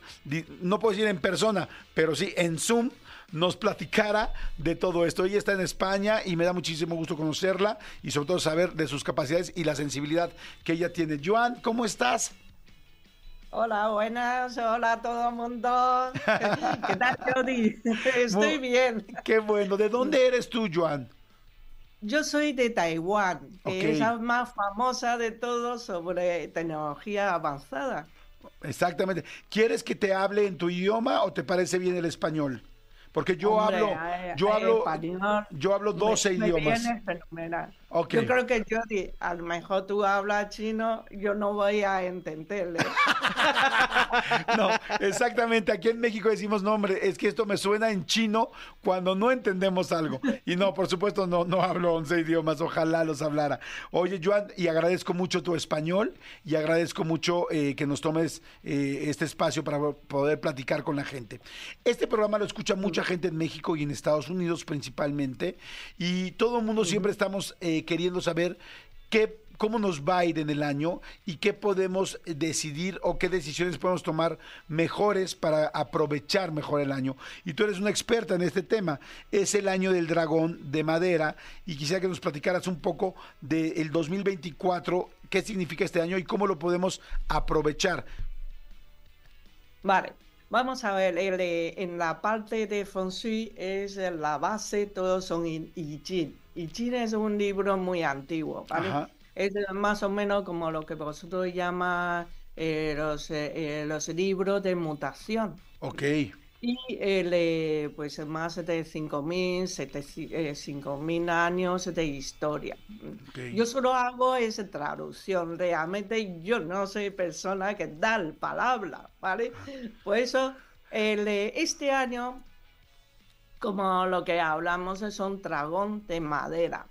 no puedo decir en persona, pero sí en Zoom, nos platicara de todo esto. Ella está en España y me da muchísimo gusto conocerla y sobre todo saber de sus capacidades y la sensibilidad que ella tiene. Joan, ¿cómo estás? Hola, buenas, hola a todo el mundo. ¿Qué tal, Jordi? Estoy bien. Qué bueno. ¿De dónde eres tú, Joan? Yo soy de Taiwán, que es la más famosa de todos sobre tecnología avanzada. Exactamente. ¿Quieres que te hable en tu idioma o te parece bien el español? Porque yo Hombre, hablo, yo hablo, español yo hablo 12 me, me idiomas. viene fenomenal. Yo creo que Jordi, a lo mejor tú hablas chino, yo no voy a entenderle. No, exactamente. Aquí en México decimos, no, hombre, es que esto me suena en chino cuando no entendemos algo. Y no, por supuesto, no, no hablo 11 idiomas, ojalá los hablara. Oye, Joan, y agradezco mucho tu español y agradezco mucho eh, que nos tomes eh, este espacio para poder platicar con la gente. Este programa lo escucha mucha gente en México y en Estados Unidos principalmente, y todo el mundo siempre estamos eh, queriendo saber qué cómo nos va a ir en el año y qué podemos decidir o qué decisiones podemos tomar mejores para aprovechar mejor el año. Y tú eres una experta en este tema. Es el año del dragón de madera y quisiera que nos platicaras un poco del 2024, qué significa este año y cómo lo podemos aprovechar. Vale, vamos a ver, el de- en la parte de Feng Shui es la base, todos son I I. I Ching es un libro muy antiguo, ¿vale? Ajá. Es más o menos como lo que vosotros llaman eh, los, eh, los libros de mutación. Ok, Y el, eh, pues más de 5.000, 700, eh, 5.000 años de historia. ok. Yo solo hago esa traducción, realmente yo no soy persona que da la palabra, ¿vale? Por eso, el, este año como lo que hablamos es un dragón de madera.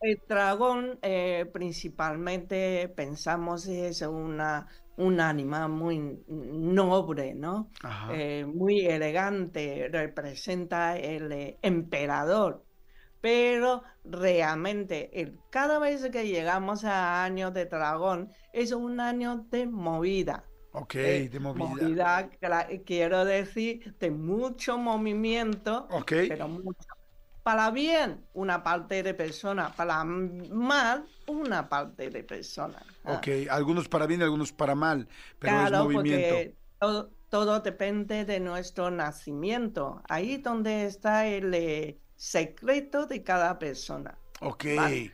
El dragón eh, principalmente pensamos es una, un animal muy noble, ¿no? Eh, muy elegante, representa el eh, emperador. Pero realmente, el, cada vez que llegamos a año de dragón, es un año de movida. Ok, Eh, de movilidad. Quiero decir, de mucho movimiento, Ok. pero mucho. Para bien, una parte de persona, para mal, una parte de persona. Ah, Ok, algunos para bien, algunos para mal, pero es movimiento. porque todo, todo depende de nuestro nacimiento. Ahí donde está el eh, secreto de cada persona. Ok, Vale.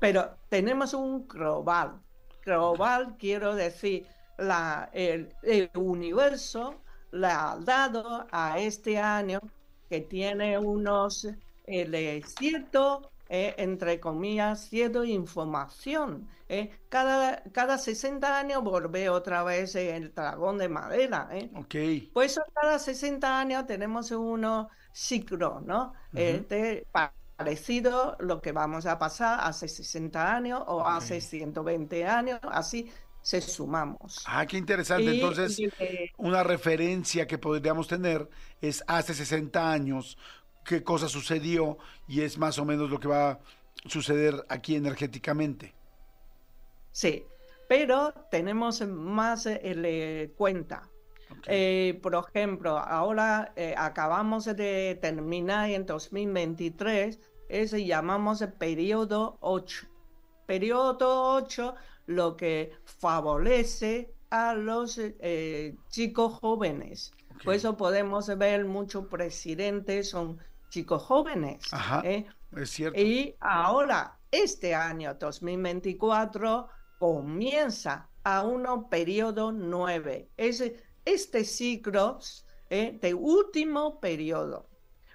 Pero tenemos un global. Global quiero decir, la, el, el universo le ha dado a este año que tiene unos el, eh, cierto, eh, entre comillas, cierto información. eh. Cada, cada 60 años vuelve otra vez el dragón de madera. eh. ok. Por eso cada 60 años tenemos unos ciclos, ¿no? Este, pa- parecido lo que vamos a pasar hace 60 años o hace 120 años, así se sumamos. Ah, qué interesante. Y- Entonces, y, una referencia que podríamos tener es hace 60 años qué cosa sucedió y es más o menos lo que va a suceder aquí energéticamente. Sí, pero tenemos más eh, el, eh, cuenta. Eh, por ejemplo, ahora eh, acabamos de terminar en 2023, ese llamamos el periodo 8. Periodo 8 lo que favorece a los eh, chicos jóvenes. Por eso podemos ver muchos presidentes son chicos jóvenes. Ajá, ¿eh? es cierto. Y ahora, este año 2024 comienza a un periodo 9. Es este ciclo eh, de último periodo.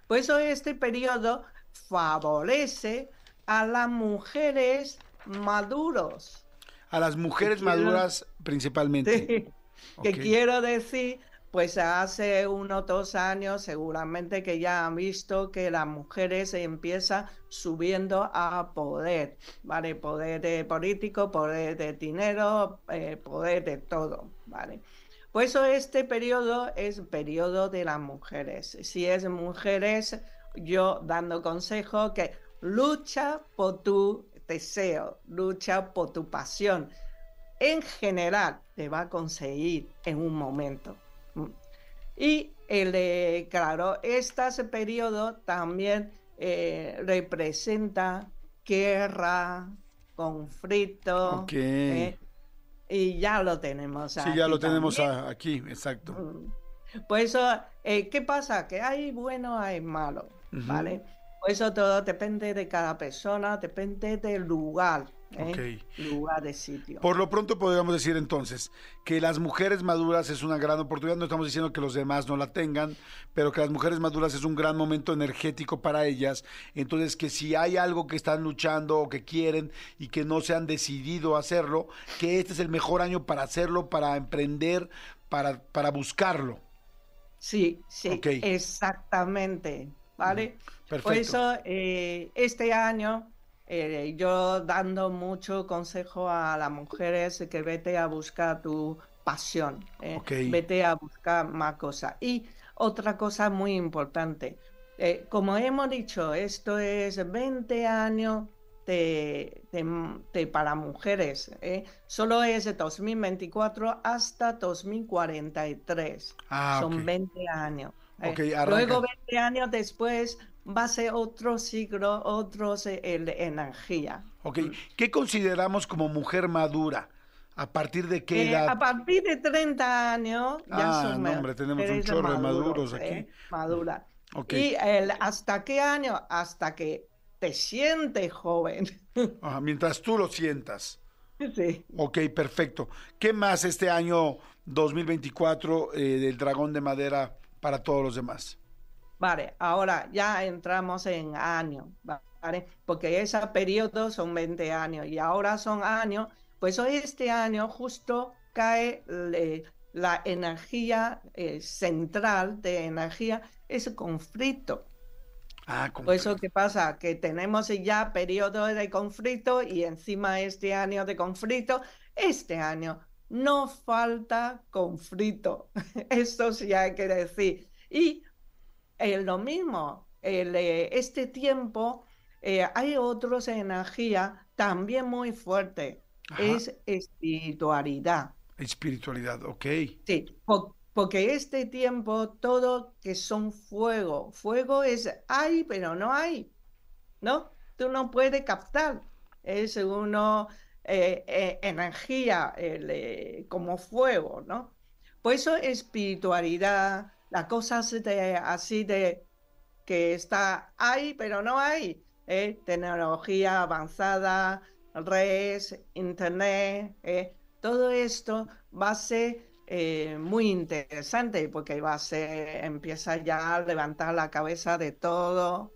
Por eso este periodo favorece a las mujeres maduros. A las mujeres quiero- maduras principalmente. Sí, que quiero decir, pues hace unos dos años seguramente que ya han visto que las mujeres empiezan subiendo a poder, ¿vale? Poder de político, poder de dinero, eh, poder de todo, ¿vale? Por eso este periodo es periodo de las mujeres. Si es mujeres, yo dando consejo que lucha por tu deseo, lucha por tu pasión en general te va a conseguir en un momento. Y el, claro, este periodo también eh, representa guerra, conflicto, Ok. eh, y ya lo tenemos. Sí, ya aquí lo tenemos también. a- aquí, exacto. Mm. Por eso, eh, ¿qué pasa? Que hay bueno, hay malo. ¿vale? Por eso todo depende de cada persona, depende del lugar, ¿eh? lugar de sitio. Por lo pronto podríamos decir entonces que las mujeres maduras es una gran oportunidad, no estamos diciendo que los demás no la tengan, pero que las mujeres maduras es un gran momento energético para ellas, entonces que si hay algo que están luchando o que quieren y que no se han decidido hacerlo, que este es el mejor año para hacerlo, para emprender, para, para buscarlo. Sí, sí, exactamente, ¿vale? Por perfecto. eso, eh, este año, eh, yo dando mucho consejo a las mujeres que vete a buscar tu pasión, ¿eh? Vete a buscar más cosas. Y otra cosa muy importante, eh, como hemos dicho, esto es 20 años de, de- de- para mujeres, ¿eh? solo es de 2024 hasta 2043. Ah, Son ok. 20 años. ¿Eh? Ok, arranca. Luego 20 años después va a ser otro ciclo, otros eh, el- energía. Ok, ¿qué consideramos como mujer madura? ¿A partir de qué Eh, edad? a partir de 30 años ya Ah, son no, hombre, tenemos un chorro de maduros aquí. ¿eh? Madura. Ok. Y el, ¿hasta qué año? Hasta que te sientes joven. Ajá, mientras tú lo sientas. sí. Ok, perfecto. ¿Qué más este año 2024 eh, del dragón de madera para todos los demás? Vale, ahora ya entramos en años, ¿vale? Porque ese periodo son 20 años y ahora son años, pues este año justo cae le- la energía eh, central de energía es conflicto. Ah, Por eso, ¿qué pasa? Que tenemos ya periodo de conflicto y encima este año de conflicto, este año no falta conflicto. Esto sí hay que decir. Y eh, lo mismo, el, eh, este tiempo eh, hay otros energía también muy fuerte. Ajá. Es espiritualidad. Espiritualidad, ok. Sí, po- porque este tiempo todo que son fuego, fuego es hay, pero no hay, ¿no? Tú no puedes captar, es uno eh, eh, energía eh, como fuego, ¿no? Por eso espiritualidad, las cosas así de que está hay, pero no hay. Tecnología avanzada, redes, internet, todo esto va a ser muy interesante porque va a ser, empieza ya a levantar la cabeza de todo.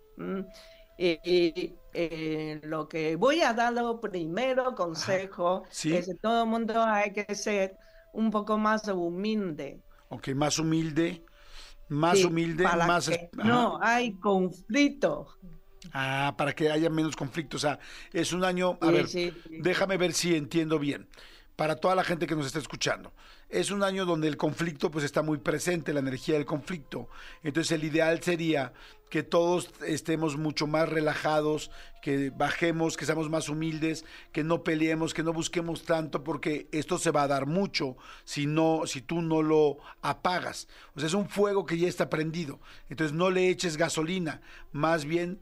y, eh, lo que voy a dar lo primero consejo sí. es que todo el mundo hay que ser un poco más humilde. Ok, más humilde, más Sí, humilde, para más... que no hay conflicto. Ah, para que haya menos conflicto. O sea, es un año... A Sí, ver, déjame ver si entiendo bien. Para toda la gente que nos está escuchando. Es un año donde el conflicto pues está muy presente, la energía del conflicto. Entonces el ideal sería que todos estemos mucho más relajados, que bajemos, que seamos más humildes, que no peleemos, que no busquemos tanto, porque esto se va a dar mucho si no, si tú no lo apagas. O sea, es un fuego que ya está prendido. Entonces no le eches gasolina, más bien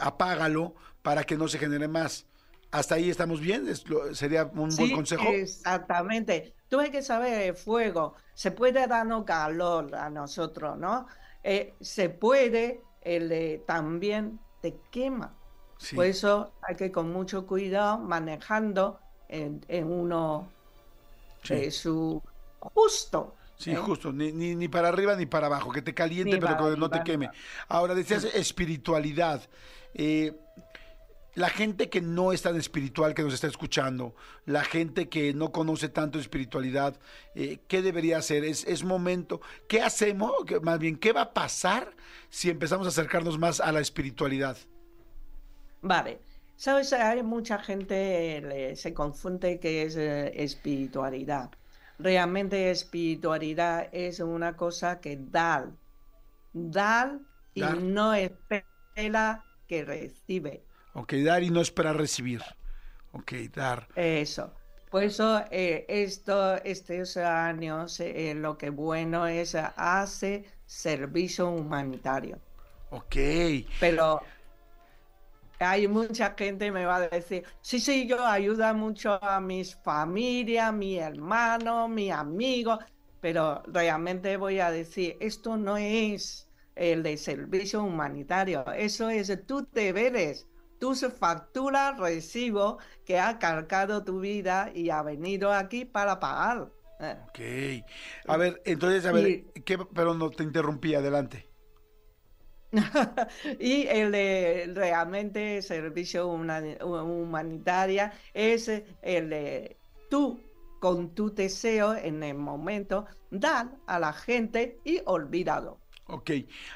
apágalo para que no se genere más. ¿Hasta ahí estamos bien? ¿Es lo- ¿Sería un buen consejo? Exactamente. Tú hay que saber el fuego. Se puede darnos calor a nosotros, ¿no? Eh, se puede, el, eh, también te quema. Sí. Por eso hay que con mucho cuidado manejando en, en uno Sí. eh, su justo. Sí, ¿eh? justo, ni, ni, ni para arriba ni para abajo, que te caliente, Ni pero que no te queme. Ahora, decías espiritualidad. La gente que no es tan espiritual que nos está escuchando, la gente que no conoce tanto espiritualidad, eh, ¿qué debería hacer? Es, es momento, ¿qué hacemos? Más bien, ¿qué va a pasar si empezamos a acercarnos más a la espiritualidad? Vale. Sabes, hay mucha gente le- se confunde que es eh, espiritualidad. Realmente espiritualidad es una cosa que da, da y Dar. no espera que recibe. Ok, dar y no esperar recibir. Ok, dar. Eso. Por eso eh, esto, estos años eh, lo que bueno es eh, hace servicio humanitario. Ok. Pero hay mucha gente que me va a decir, sí, sí, yo ayudo mucho a mis familias, mi hermano, mi amigo, pero realmente voy a decir, esto no es el de servicio humanitario, eso es tus deberes, tus facturas, recibo que ha cargado tu vida y ha venido aquí para pagar. Eh, Ok. A ver, entonces, a ver, Y- ¿qué, pero no te interrumpí, adelante. Y el de realmente servicio humani- humanitaria es el de tú con tu deseo en el momento dar a la gente y olvidado. Ok.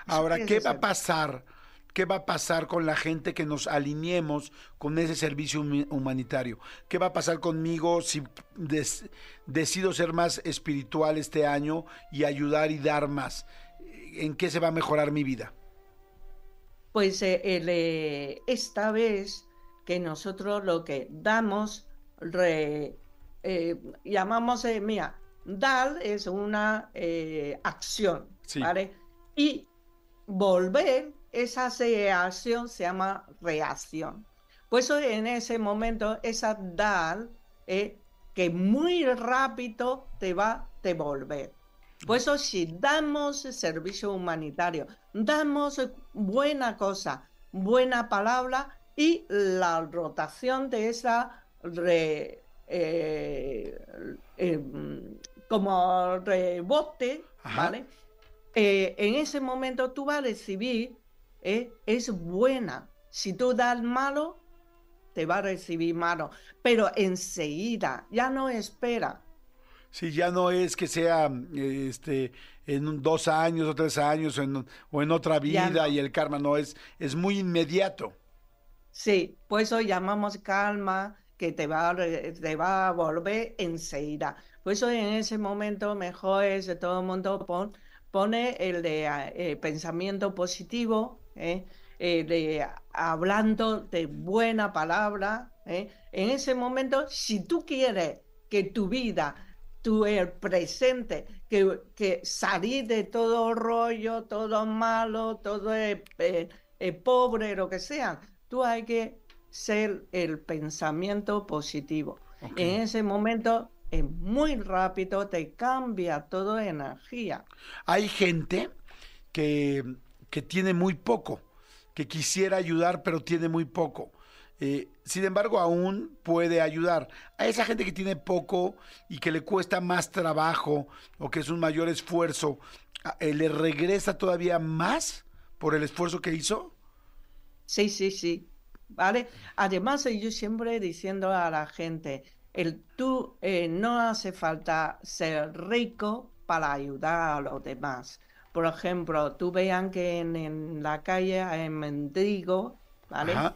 Ahora, ¿qué va a pasar? ¿Qué va a pasar con la gente que nos alineemos con ese servicio humanitario? ¿Qué va a pasar conmigo si decido ser más espiritual este año y ayudar y dar más? ¿En qué se va a mejorar mi vida? Pues eh, el, eh, esta vez que nosotros lo que damos, re- eh, llamamos, mira, dar es una acción, Sí. ¿vale? Y volver, esa se- acción se llama reacción. Por eso en ese momento, esa dar, eh, que muy rápido te va a devolver. Por eso si damos servicio humanitario, damos buena cosa, buena palabra y la rotación de esa re- eh, eh, mm, como rebote, Ajá. ¿vale? Eh, en ese momento tú vas a recibir, eh, es buena. Si tú das malo, te va a recibir malo, pero enseguida, ya no espera. Sí, ya no es que sea eh, este en dos años o tres años o en, o en otra vida no. y el karma, no, es, es muy inmediato. Sí, por eso llamamos calma, que te va, te va a volver enseguida. Por eso en ese momento mejor es todo el mundo pon- pone el de eh, pensamiento positivo, ¿eh? Eh, de hablando de buena palabra. ¿eh? En ese momento, si tú quieres que tu vida, tu el presente, que, que salir de todo rollo, todo malo, todo pobre, lo que sea, tú hay que ser el pensamiento positivo. En ese momento es muy rápido, te cambia toda energía. Hay gente que, que tiene muy poco, que quisiera ayudar, pero tiene muy poco. Eh, sin embargo, aún puede ayudar. A esa gente que tiene poco y que le cuesta más trabajo o que es un mayor esfuerzo, eh, ¿le regresa todavía más por el esfuerzo que hizo? Sí, sí, sí. ¿Vale? Además, yo siempre diciendo a la gente, el tú eh, no hace falta ser rico para ayudar a los demás. Por ejemplo, tú vean que en, en la calle hay mendigo, ¿vale? Ajá.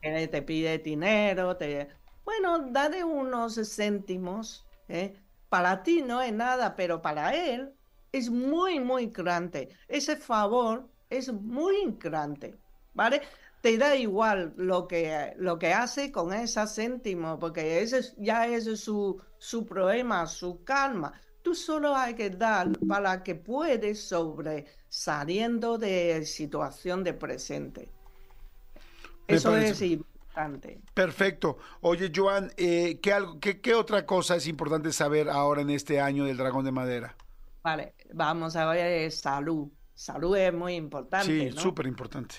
que te pide dinero, te... Bueno, dale unos céntimos, ¿eh? Para ti no es nada, pero para él es muy, muy grande. Ese favor es muy grande, ¿vale? Te da igual lo que, lo que hace con ese céntimo, porque ese es- ya es su, su problema, su calma. Tú solo hay que dar para que puedes sobre saliendo de situación de presente. Me Eso parece- es importante. Perfecto. Oye, Joan, eh, ¿qué, algo, qué, qué otra cosa es importante saber ahora en este año del Dragón de Madera? Vale, vamos a ver eh, salud. Salud es muy importante, Sí, ¿no? súper importante.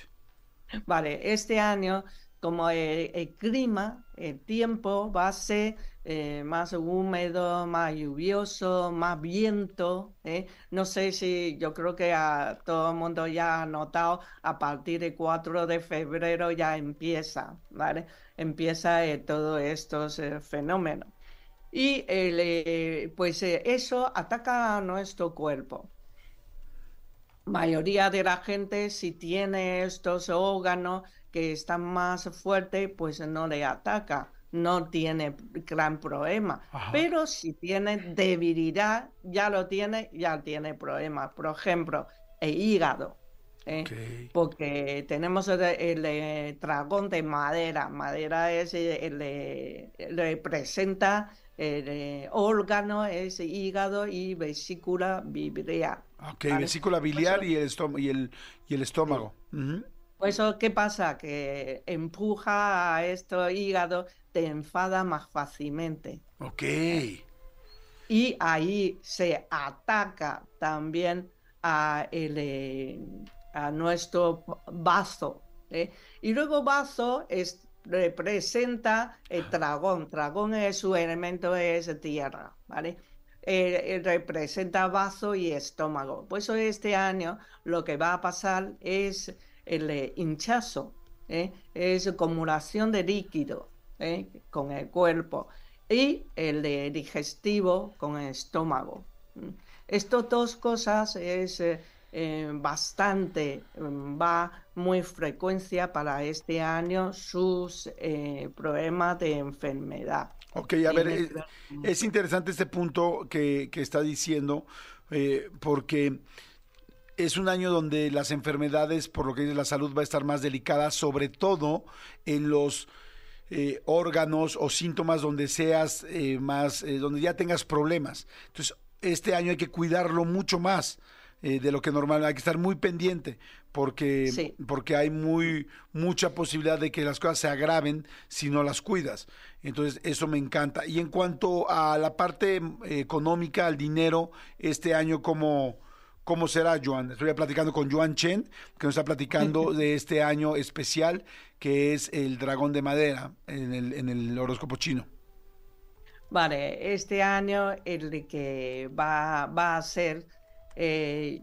Vale, este año, como el, el clima, el tiempo va a ser eh, más húmedo, más lluvioso, más viento. ¿eh? No sé si yo creo que a todo el mundo ya ha notado, a partir del 4 de febrero ya empieza, ¿vale? Empieza eh, todos estos eh, fenómenos. Y pues eso ataca a nuestro cuerpo mayoría de la gente, si tiene estos órganos que están más fuertes, pues no le ataca, no tiene gran problema. Ajá. Pero si tiene debilidad, ya lo tiene, ya tiene problemas. Por ejemplo, el hígado. ¿eh? Porque tenemos el, el, dragón de madera. Madera es eh, el, representa el eh, órgano, es hígado y vesícula biliar. Ok, ¿vale? vesícula biliar y el, estómago, y el, y el estómago. Pues eso, ¿qué pasa? Que empuja a esto hígado, te enfada más fácilmente. Ok. Y ahí se ataca también a, el, eh, a nuestro vaso. ¿eh? Y luego vaso es, representa el dragón. Dragón es su elemento, es tierra, ¿vale? Eh, eh, representa vaso y estómago. Por eso este año lo que va a pasar es el eh, hinchazo, ¿eh? es acumulación de líquido ¿eh? con el cuerpo y el de digestivo con el estómago. Estas dos cosas es eh, bastante, mm, va muy frecuencia para este año sus problemas de enfermedad. Ok, a ver, es, es interesante este punto que, que está diciendo, porque es un año donde las enfermedades, por lo que dice la salud, va a estar más delicada, sobre todo en los eh, órganos o síntomas donde seas eh, más, eh, donde ya tengas problemas. Entonces, este año hay que cuidarlo mucho más de lo que normal, hay que estar muy pendiente, porque, Sí. porque hay muy mucha posibilidad de que las cosas se agraven si no las cuidas. Entonces, eso me encanta. Y en cuanto a la parte económica, al dinero, este año, ¿cómo, ¿cómo será, Joan? Estoy platicando con Joan Chen, que nos está platicando de este año especial, que es el dragón de madera en el, en el horóscopo chino. Vale, este año el que va, va a ser eh,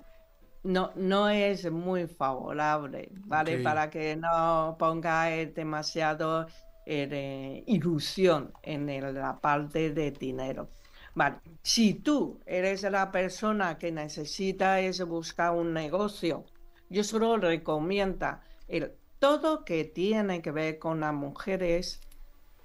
no, no es muy favorable, ¿vale? Para que no ponga eh, demasiado eh, ilusión en la parte de dinero. Vale, si tú eres la persona que necesita es buscar un negocio, yo solo recomiendo el todo que tiene que ver con las mujeres,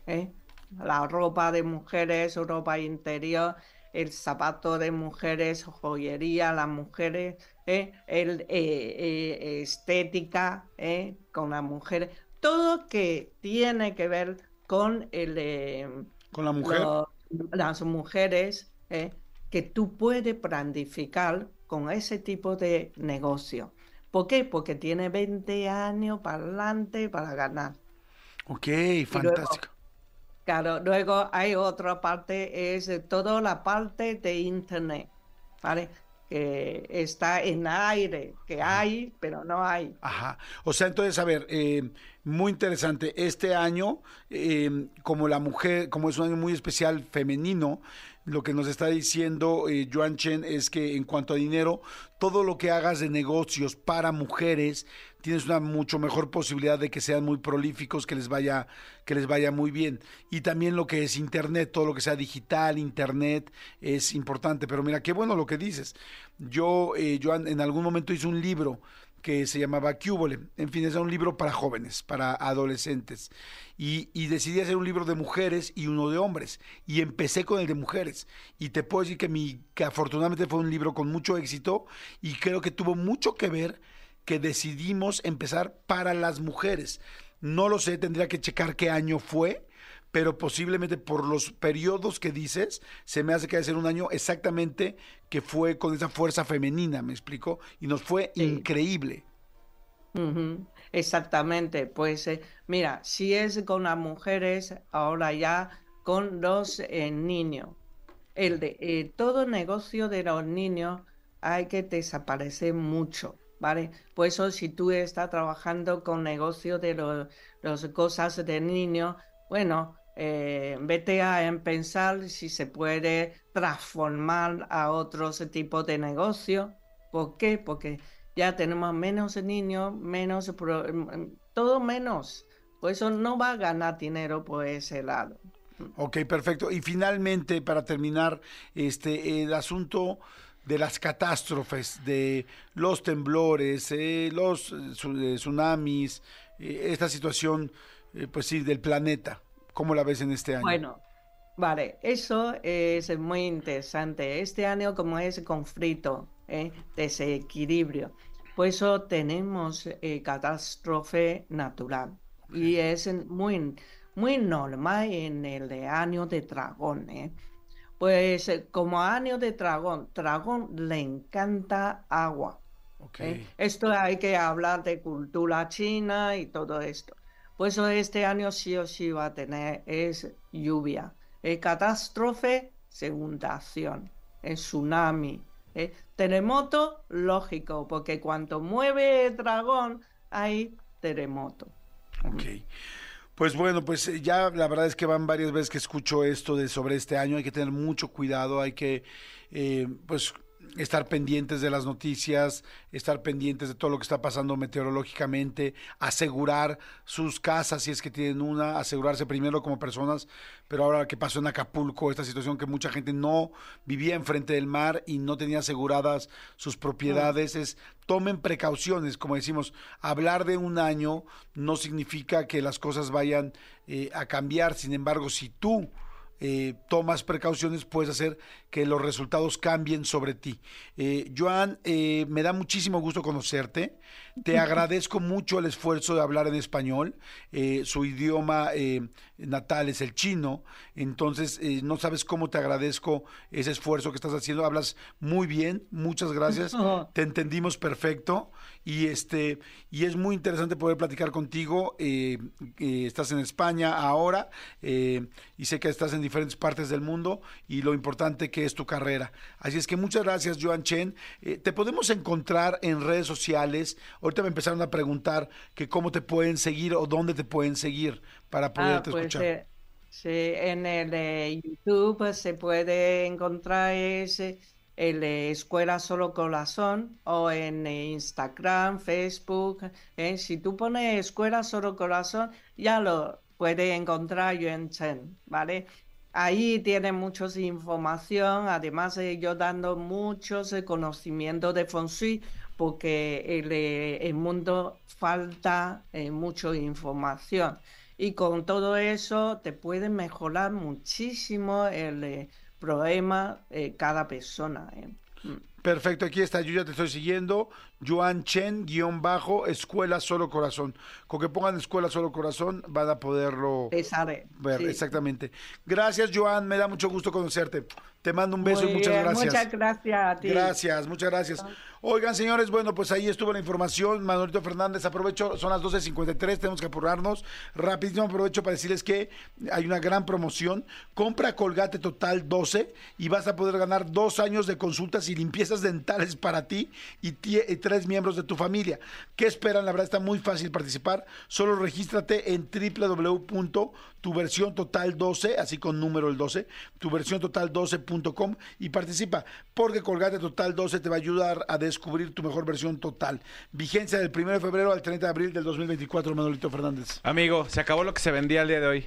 ¿eh? la ropa de mujeres, ropa interior, el zapato de mujeres, joyería, las mujeres, ¿eh? el, eh, eh, estética ¿eh? con las mujeres, todo que tiene que ver con el eh, Con la mujer. lo- las mujeres ¿eh? que tú puedes planificar con ese tipo de negocio. ¿Por qué? Porque tiene 20 años para adelante para ganar. Ok, luego- fantástico. Claro, luego hay otra parte, es toda la parte de Internet, ¿vale? Que está en aire, que hay, pero no hay. Ajá. O sea, entonces, a ver, eh, muy interesante. Este año, eh, como la mujer, como es un año muy especial femenino, lo que nos está diciendo eh, Joan Chen es que en cuanto a dinero, todo lo que hagas de negocios para mujeres, tienes una mucho mejor posibilidad de que sean muy prolíficos, que les vaya, que les vaya muy bien. Y también lo que es internet, todo lo que sea digital, internet, es importante. Pero mira, qué bueno lo que dices. Yo, eh, Joan, en algún momento hice un libro que se llamaba Cúbole. En fin, era un libro para jóvenes, para adolescentes. Y, y decidí hacer un libro de mujeres y uno de hombres. Y empecé con el de mujeres. Y te puedo decir que, mi, que afortunadamente fue un libro con mucho éxito y creo que tuvo mucho que ver que decidimos empezar para las mujeres. No lo sé, tendría que checar qué año fue, pero posiblemente por los periodos que dices, se me hace que debe ser un año exactamente que fue con esa fuerza femenina, ¿me explico? Y nos fue increíble. Exactamente, pues eh, mira, si es con las mujeres, ahora ya con los eh, niños. El de eh, todo negocio de los niños hay que desaparecer mucho, ¿vale? Por eso si tú estás trabajando con negocio de los las cosas de niños, bueno, eh, vete a en pensar si se puede transformar a otros tipos de negocio. ¿Por qué? Porque ya tenemos menos niños, menos, pro- mm, todo menos. Por eso no va a ganar dinero por ese lado. Ok, perfecto. Y finalmente, para terminar, este, el asunto de las catástrofes, de los temblores, eh, los eh, eh, tsunamis, esta situación, pues sí, del planeta. ¿Cómo la ves en este año? Bueno, vale, eso es muy interesante. Este año como es conflicto, ¿eh? desequilibrio, por eso tenemos eh, catástrofe natural y es muy, muy normal en el año de dragón. ¿eh? Pues como año de dragón, dragón le encanta agua. ¿eh? Esto hay que hablar de cultura china y todo esto. Por eso este año sí o sí va a tener es lluvia, eh, catástrofe, inundación, eh, tsunami, eh, terremoto, lógico, porque cuando mueve el dragón hay terremoto. Ok. Pues bueno, pues eh, ya la verdad es que van varias veces que escucho esto de sobre este año. Hay que tener mucho cuidado, hay que, eh, pues, estar pendientes de las noticias, estar pendientes de todo lo que está pasando meteorológicamente, asegurar sus casas si es que tienen una, asegurarse primero como personas, pero ahora que pasó en Acapulco, esta situación que mucha gente no vivía enfrente del mar y no tenía aseguradas sus propiedades, es tomen precauciones, como decimos, hablar de un año no significa que las cosas vayan eh, a cambiar, sin embargo, si tú eh, tomas precauciones, puedes hacer que los resultados cambien sobre ti. Eh, Joan, eh, me da muchísimo gusto conocerte. Te agradezco mucho el esfuerzo de hablar en español. Eh, su idioma eh, natal es el chino, entonces no sabes cómo te agradezco ese esfuerzo que estás haciendo. Hablas muy bien, muchas gracias. Te entendimos perfecto y este y es muy interesante poder platicar contigo. Estás en España ahora y sé que estás en diferentes partes del mundo y lo importante que es tu carrera. Así es que muchas gracias, Joan Chen. Eh, te podemos encontrar en redes sociales. Ahorita me empezaron a preguntar que cómo te pueden seguir o dónde te pueden seguir para Ah, poderte pues escuchar. eh, sí, en el eh, YouTube pues, se puede encontrar ese, el Escuela Solo Corazón o en Instagram, Facebook. Si tú pones Escuela Solo Corazón, ya lo puedes encontrar yo en Chen, ¿vale? Ahí tiene muchos información, además de yo dando muchos eh, conocimientos de Feng porque el, eh, el mundo falta eh, mucha información. Y con todo eso te puede mejorar muchísimo el eh, problema eh, cada persona. eh. Mm. Perfecto, aquí está, yo ya te estoy siguiendo. Joan Chen, guion bajo, Escuela Solo Corazón. Con que pongan Escuela Solo Corazón van a poderlo ver. sí. Exactamente. Gracias, Joan, me da mucho gusto conocerte. Te mando un beso Muy y muchas bien, gracias. Muchas gracias a ti. Gracias, muchas gracias. Oigan, señores, bueno, pues ahí estuvo la información. Manuelito Fernández, aprovecho, son las 12.53, tenemos que apurarnos. Rapidísimo aprovecho para decirles que hay una gran promoción. Compra Colgate Total 12 y vas a poder ganar dos años de consultas y dentales para ti y, y tres miembros de tu familia. ¿Qué esperan? La verdad está muy fácil participar. Solo regístrate en www.tuversiontotal12, así con número el 12, tuversiontotal12.com y participa, porque Colgate Total 12 te va a ayudar a descubrir tu mejor versión total. Vigencia del 1 de febrero al 30 de abril del 2024, Manolito Fernández. Amigo, se acabó lo que se vendía el día de hoy.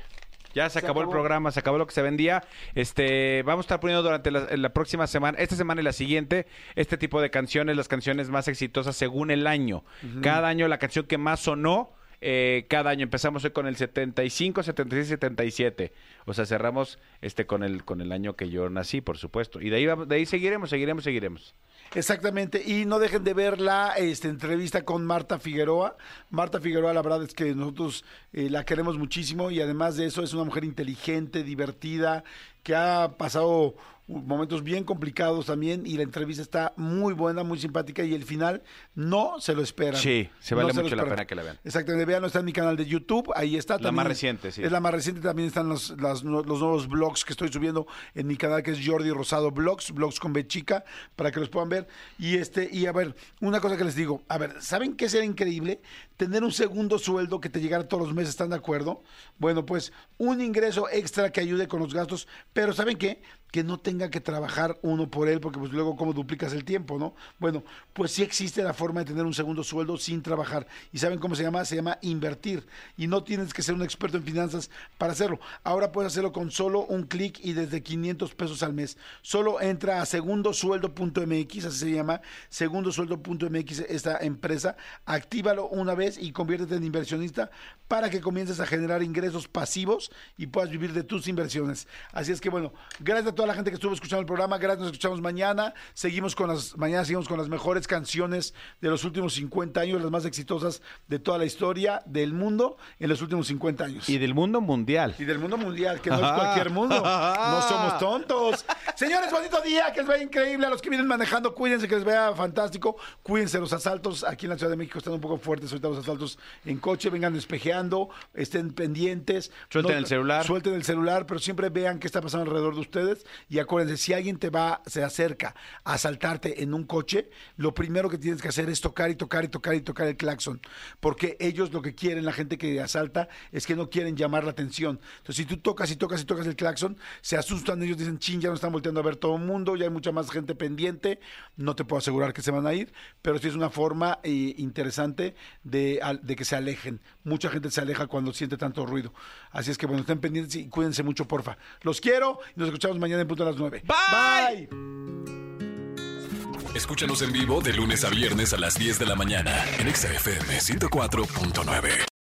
Ya se, acabó, el programa, se acabó lo que se vendía. Este, vamos a estar poniendo durante la, la próxima semana, esta semana y la siguiente, este tipo de canciones, las canciones más exitosas según el año. Cada año la canción que más sonó, eh, cada año empezamos hoy con el 75, 76, 77. O sea, cerramos este con el con el año que yo nací, por supuesto. Y de ahí de ahí seguiremos, seguiremos, seguiremos. Exactamente, y no dejen de ver la este, entrevista con Marta Figueroa. Marta Figueroa, la verdad es que nosotros eh, la queremos muchísimo y además de eso es una mujer inteligente, divertida, que ha pasado momentos bien complicados también y la entrevista está muy buena, muy simpática y el final no se lo esperan. Sí, se vale No lo mucho la pena que la vean. Exactamente, véanlo, está en mi canal de YouTube, ahí está. La también más reciente, sí. Es la más reciente, también están los, las- los nuevos blogs que estoy subiendo en mi canal que es Jordi Rosado Blogs, blogs con B chica, para que los puedan ver. Y este, y a ver, una cosa que les digo, a ver, ¿saben qué sería increíble? Tener un segundo sueldo que te llegara todos los meses, ¿están de acuerdo? Bueno, pues un ingreso extra que ayude con los gastos, pero ¿saben qué? Que no tenga que trabajar uno por él, porque pues luego cómo duplicas el tiempo, ¿no? Bueno, pues sí existe la forma de tener un segundo sueldo sin trabajar. ¿Y saben cómo se llama? Se llama invertir. Y no tienes que ser un experto en finanzas para hacerlo. Ahora puedes hacerlo con solo un clic y desde 500 pesos al mes. Solo entra a segundosueldo.mx, así se llama, segundosueldo.mx esta empresa. Actívalo una vez y conviértete en inversionista para que comiences a generar ingresos pasivos y puedas vivir de tus inversiones. Así es que bueno, gracias toda la gente que estuvo escuchando el programa, gracias, nos escuchamos mañana. Seguimos con las mañana seguimos con las mejores canciones de los últimos 50 años, las más exitosas de toda la historia del mundo en los últimos 50 años. Y del mundo mundial. Y del mundo mundial, que no es cualquier mundo. No somos tontos. Señores, bonito día, que les vaya increíble. A los que vienen manejando, cuídense, que les vaya fantástico. Cuídense, los asaltos aquí en la Ciudad de México están un poco fuertes. Ahorita los asaltos en coche, vengan despejeando, estén pendientes. Suelten el celular. Suelten el celular, pero siempre vean qué está pasando alrededor de ustedes. Y acuérdense, si alguien te va, se acerca a asaltarte en un coche, lo primero que tienes que hacer es tocar y tocar y tocar y tocar el claxon. Porque ellos lo que quieren, la gente que asalta, es que no quieren llamar la atención. Entonces, si tú tocas y tocas y tocas el claxon, se asustan, ellos dicen, chin, ya no están volteando a ver todo el mundo, ya hay mucha más gente pendiente. No te puedo asegurar que se van a ir, pero sí es una forma eh, interesante de, de que se alejen. Mucha gente se aleja cuando siente tanto ruido. Así es que, bueno, estén pendientes y cuídense mucho, porfa. Los quiero y nos escuchamos mañana en punto a las 9. Bye. Escúchanos en vivo de lunes a viernes a las 10 de la mañana en Exa FM 104.9.